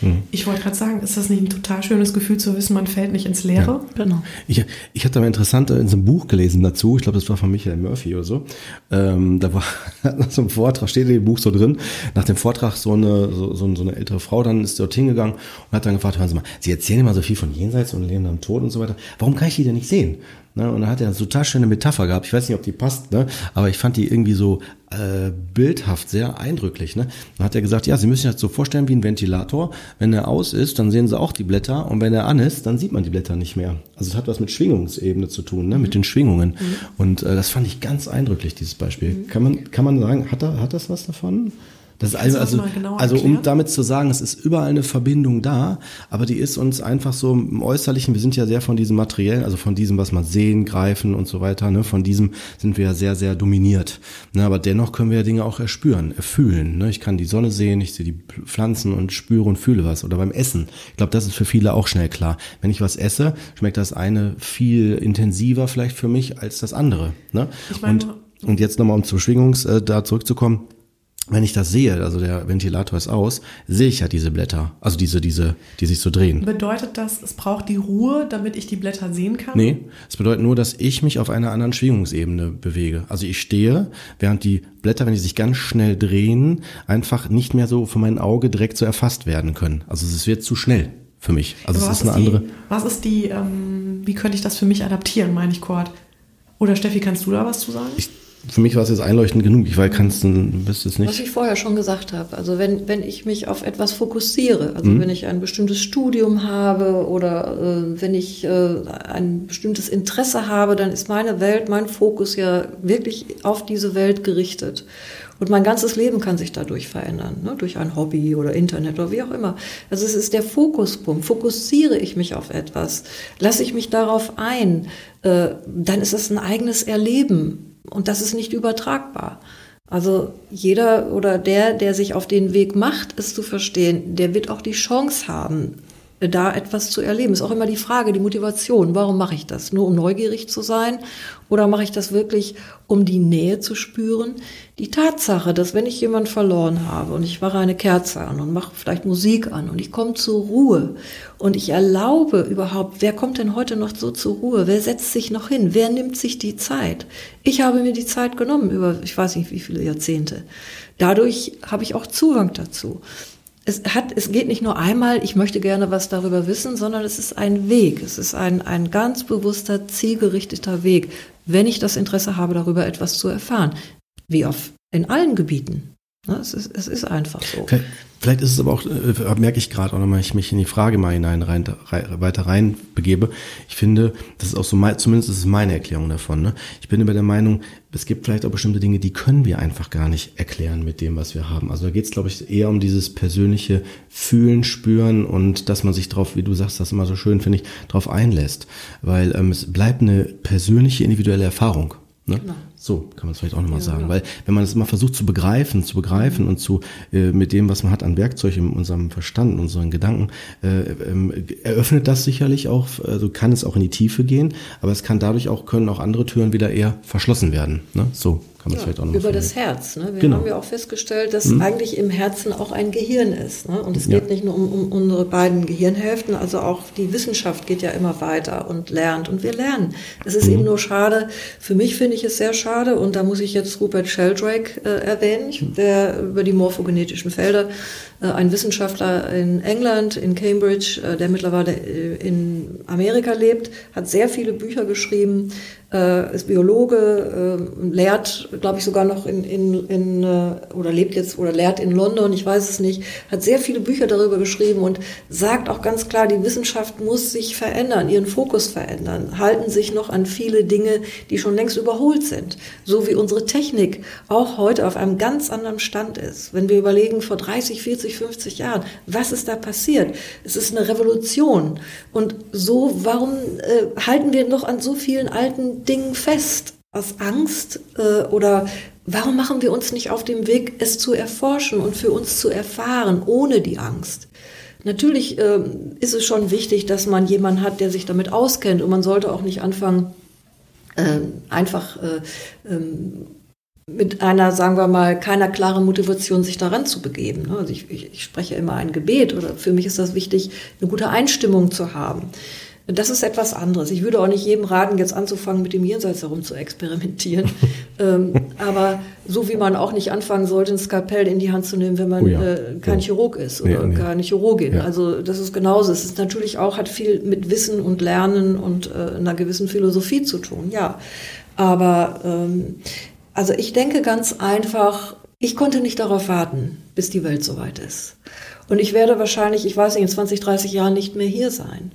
[SPEAKER 4] Hm. Ich wollte gerade sagen, ist das nicht ein total schönes Gefühl zu wissen, man fällt nicht ins Leere?
[SPEAKER 3] Ja. Genau. Ich, ich hatte mal interessant in so einem Buch gelesen dazu, ich glaube, das war von Michael Murphy oder so. Ähm, da war so ein Vortrag, steht in dem Buch so drin, nach dem Vortrag so eine, so, so, eine ältere Frau dann ist dort hingegangen und hat dann gefragt, hören Sie mal, Sie erzählen immer so viel von Jenseits und Leben am Tod und so weiter. Warum kann ich die denn nicht sehen? Ne? Und da hat er eine total schöne Metapher gehabt. Ich weiß nicht, ob die passt, ne? aber ich fand die irgendwie so äh, bildhaft, sehr eindrücklich. Ne? Dann hat er gesagt, ja, Sie müssen sich das so vorstellen wie ein Ventilator. Wenn er aus ist, dann sehen Sie auch die Blätter und wenn er an ist, dann sieht man die Blätter nicht mehr. Also es hat was mit Schwingungsebene zu tun, ne? Mit den Schwingungen. Mhm. Und äh, das fand ich ganz eindrücklich, dieses Beispiel. Mhm. Kann man kann man sagen, hat, er, hat das was davon? Das ist also, also, also um damit zu sagen, es ist überall eine Verbindung da, aber die ist uns einfach so im Äußerlichen, wir sind ja sehr von diesem Materiellen, also von diesem, was man sehen, greifen und so weiter, ne, von diesem sind wir ja sehr, sehr dominiert. Ne, aber dennoch können wir ja Dinge auch erspüren, erfühlen. Ne. Ich kann die Sonne sehen, ich sehe die Pflanzen und spüre und fühle was. Oder beim Essen. Ich glaube, das ist für viele auch schnell klar. Wenn ich was esse, schmeckt das eine viel intensiver vielleicht für mich als das andere. Ne? Ich meine, und, und jetzt nochmal, um zur Schwingungs äh, da zurückzukommen, wenn ich das sehe, also der Ventilator ist aus, sehe ich ja diese Blätter, also diese, diese, die sich so drehen.
[SPEAKER 4] Bedeutet das, es braucht die Ruhe, damit ich die Blätter sehen kann?
[SPEAKER 3] Nee, es bedeutet nur, dass ich mich auf einer anderen Schwingungsebene bewege. Also ich stehe, während die Blätter, wenn die sich ganz schnell drehen, einfach nicht mehr so von meinem Auge direkt so erfasst werden können. Also es wird zu schnell für mich. Also es ist eine
[SPEAKER 4] ist
[SPEAKER 3] andere.
[SPEAKER 4] was ist die, ähm, wie könnte ich das für mich adaptieren, meine ich, Kurt? Oder Steffi, kannst du da was zu sagen?
[SPEAKER 3] Ich für mich war es jetzt einleuchtend genug. Ich weiß, kannst du bist jetzt nicht.
[SPEAKER 1] Was ich vorher schon gesagt habe. Also wenn, wenn ich mich auf etwas fokussiere, also mhm. wenn ich ein bestimmtes Studium habe oder äh, wenn ich äh, ein bestimmtes Interesse habe, dann ist meine Welt, mein Fokus ja wirklich auf diese Welt gerichtet. Und mein ganzes Leben kann sich dadurch verändern, ne? durch ein Hobby oder Internet oder wie auch immer. Also es ist der Fokuspunkt. Fokussiere ich mich auf etwas, lasse ich mich darauf ein, äh, dann ist es ein eigenes Erleben und das ist nicht übertragbar. Also jeder oder der, der sich auf den Weg macht, es zu verstehen, der wird auch die Chance haben, da etwas zu erleben. Ist auch immer die Frage, die Motivation. Warum mache ich das? Nur um neugierig zu sein? Oder mache ich das wirklich, um die Nähe zu spüren? Die Tatsache, dass wenn ich jemanden verloren habe und ich mache eine Kerze an und mache vielleicht Musik an und ich komme zur Ruhe und ich erlaube überhaupt, wer kommt denn heute noch so zur Ruhe? Wer setzt sich noch hin? Wer nimmt sich die Zeit? Ich habe mir die Zeit genommen über, ich weiß nicht wie viele Jahrzehnte. Dadurch habe ich auch Zugang dazu es hat, es geht nicht nur einmal, ich möchte gerne was darüber wissen, sondern es ist ein Weg. Es ist ein, ein ganz bewusster, zielgerichteter Weg, wenn ich das Interesse habe, darüber etwas zu erfahren. Wie auf, in allen Gebieten. Ne, es ist, es ist einfach so.
[SPEAKER 3] Vielleicht, ist es aber auch, äh, merke ich gerade, auch nochmal, ich mich in die Frage mal hinein rein, rein, weiter rein begebe. Ich finde, das ist auch so, mein, zumindest ist es meine Erklärung davon. Ne? Ich bin über der Meinung, es gibt vielleicht auch bestimmte Dinge, die können wir einfach gar nicht erklären mit dem, was wir haben. Also da geht es, glaube ich, eher um dieses persönliche Fühlen, Spüren und dass man sich drauf, wie du sagst, das immer so schön, finde ich, drauf einlässt. Weil ähm, es bleibt eine persönliche, individuelle Erfahrung. Ne? Genau. So kann man es vielleicht auch nochmal ja, sagen. Ja. Weil wenn man es immer versucht zu begreifen, zu begreifen mhm. und zu äh, mit dem, was man hat an Werkzeug in unserem Verstand, in unseren Gedanken, äh, ähm, eröffnet das sicherlich auch, also kann es auch in die Tiefe gehen, aber es kann dadurch auch, können auch andere Türen wieder eher verschlossen werden. Ne? So kann man
[SPEAKER 1] ja,
[SPEAKER 3] vielleicht auch
[SPEAKER 1] noch Über das Herz. Ne? Wir genau. haben ja auch festgestellt, dass mhm. eigentlich im Herzen auch ein Gehirn ist. Ne? Und es geht nicht nur um, um unsere beiden Gehirnhälften, also auch die Wissenschaft geht ja immer weiter und lernt und wir lernen. Es ist mhm. eben nur schade, für mich finde ich es sehr schade und da muss ich jetzt Rupert Sheldrake äh, erwähnen, der über die morphogenetischen Felder äh, ein Wissenschaftler in England, in Cambridge, äh, der mittlerweile äh, in Amerika lebt, hat sehr viele Bücher geschrieben, ist Biologe, lehrt, glaube ich, sogar noch in, in, in oder lebt jetzt oder lehrt in London, ich weiß es nicht, hat sehr viele Bücher darüber geschrieben und sagt auch ganz klar, die Wissenschaft muss sich verändern, ihren Fokus verändern, halten sich noch an viele Dinge, die schon längst überholt sind. So wie unsere Technik auch heute auf einem ganz anderen Stand ist. Wenn wir überlegen, vor 30, 40, 40, 50 Jahren. Was ist da passiert? Es ist eine Revolution. Und so, warum äh, halten wir noch an so vielen alten Dingen fest? Aus Angst äh, oder warum machen wir uns nicht auf dem Weg, es zu erforschen und für uns zu erfahren, ohne die Angst? Natürlich äh, ist es schon wichtig, dass man jemanden hat, der sich damit auskennt und man sollte auch nicht anfangen, äh, einfach äh, ähm, mit einer, sagen wir mal, keiner klaren Motivation, sich daran zu begeben. Ne? Also ich, ich, ich spreche immer ein Gebet oder für mich ist das wichtig, eine gute Einstimmung zu haben. Das ist etwas anderes. Ich würde auch nicht jedem raten, jetzt anzufangen, mit dem Jenseits herum zu experimentieren. ähm, aber so wie man auch nicht anfangen sollte, ein Skalpell in die Hand zu nehmen, wenn man oh ja. äh, kein ja. Chirurg ist oder nee, nee. keine Chirurgin. Ja. Also das ist genauso. Es ist natürlich auch, hat viel mit Wissen und Lernen und äh, einer gewissen Philosophie zu tun, ja. Aber ähm, also ich denke ganz einfach, ich konnte nicht darauf warten, bis die Welt soweit ist. Und ich werde wahrscheinlich, ich weiß nicht, in 20, 30 Jahren nicht mehr hier sein.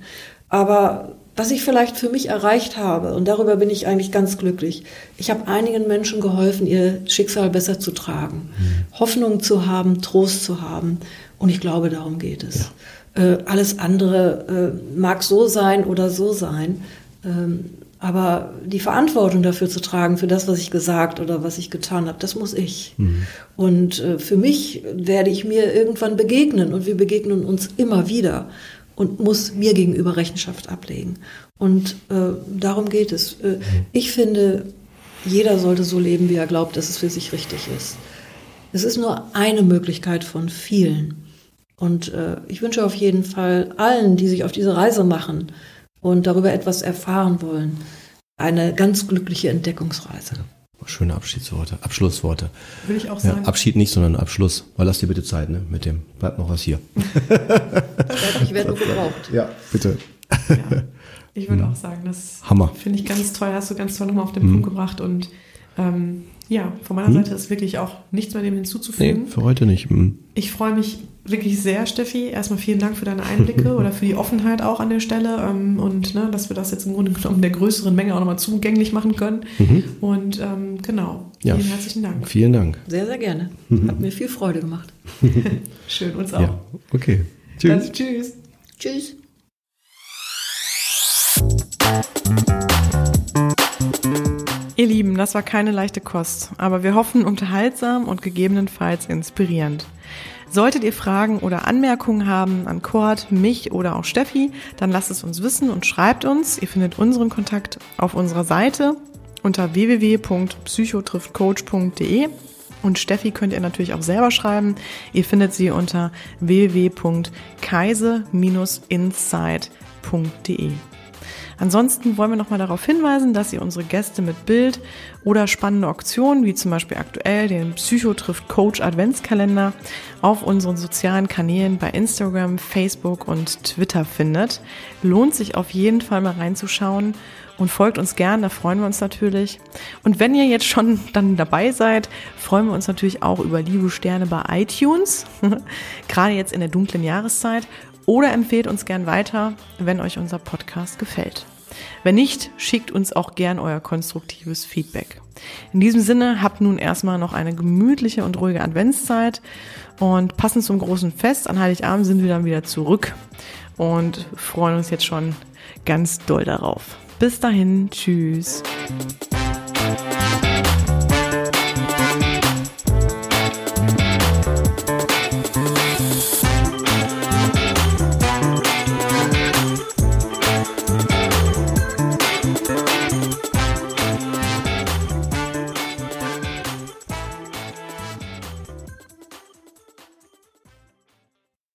[SPEAKER 1] Aber was ich vielleicht für mich erreicht habe, und darüber bin ich eigentlich ganz glücklich, ich habe einigen Menschen geholfen, ihr Schicksal besser zu tragen, mhm. Hoffnung zu haben, Trost zu haben. Und ich glaube, darum geht es. Ja. Äh, alles andere äh, mag so sein oder so sein. Ähm, aber die Verantwortung dafür zu tragen, für das, was ich gesagt oder was ich getan habe, das muss ich. Mhm. Und äh, für mich werde ich mir irgendwann begegnen und wir begegnen uns immer wieder und muss mir gegenüber Rechenschaft ablegen. Und äh, darum geht es. Äh, ich finde, jeder sollte so leben, wie er glaubt, dass es für sich richtig ist. Es ist nur eine Möglichkeit von vielen. Und äh, ich wünsche auf jeden Fall allen, die sich auf diese Reise machen und darüber etwas erfahren wollen, eine ganz glückliche Entdeckungsreise.
[SPEAKER 3] Schöne Abschiedsworte, Abschlussworte.
[SPEAKER 2] Will ich auch sagen.
[SPEAKER 3] Ja, Abschied nicht, sondern Abschluss. Weil lass dir bitte Zeit, ne? Mit dem. Bleibt noch was hier.
[SPEAKER 1] ich werde nur gebraucht.
[SPEAKER 3] Ja, bitte.
[SPEAKER 2] Ja, ich würde auch sagen, das finde ich ganz toll. Hast du ganz toll nochmal auf den mhm. Punkt gebracht. Und ähm, ja, von meiner mhm. Seite ist wirklich auch nichts mehr dem hinzuzufügen.
[SPEAKER 3] Nee, für heute nicht. Mhm.
[SPEAKER 2] Ich freue mich wirklich sehr, Steffi. Erstmal vielen Dank für deine Einblicke oder für die Offenheit auch an der Stelle ähm, und ne, dass wir das jetzt im Grunde genommen der größeren Menge auch nochmal zugänglich machen können. Mhm. Und ähm, genau,
[SPEAKER 3] vielen ja, herzlichen Dank. Vielen Dank.
[SPEAKER 1] Sehr, sehr gerne. Hat mir viel Freude gemacht.
[SPEAKER 2] Schön, uns auch.
[SPEAKER 3] Ja, okay.
[SPEAKER 2] Tschüss. Dann, tschüss.
[SPEAKER 1] Tschüss.
[SPEAKER 2] Ihr Lieben, das war keine leichte Kost, aber wir hoffen unterhaltsam und gegebenenfalls inspirierend. Solltet ihr Fragen oder Anmerkungen haben an Kurt, mich oder auch Steffi, dann lasst es uns wissen und schreibt uns. Ihr findet unseren Kontakt auf unserer Seite unter www.psychotriftcoach.de und Steffi könnt ihr natürlich auch selber schreiben. Ihr findet sie unter www.kaise-insight.de. Ansonsten wollen wir nochmal darauf hinweisen, dass ihr unsere Gäste mit Bild oder spannende Auktionen, wie zum Beispiel aktuell den Psychotrift Coach Adventskalender, auf unseren sozialen Kanälen bei Instagram, Facebook und Twitter findet. Lohnt sich auf jeden Fall mal reinzuschauen und folgt uns gern, da freuen wir uns natürlich. Und wenn ihr jetzt schon dann dabei seid, freuen wir uns natürlich auch über liebe Sterne bei iTunes, gerade jetzt in der dunklen Jahreszeit oder empfehlt uns gern weiter, wenn euch unser Podcast gefällt. Wenn nicht, schickt uns auch gern euer konstruktives Feedback. In diesem Sinne habt nun erstmal noch eine gemütliche und ruhige Adventszeit und passend zum großen Fest an Heiligabend sind wir dann wieder zurück und freuen uns jetzt schon ganz doll darauf. Bis dahin, tschüss.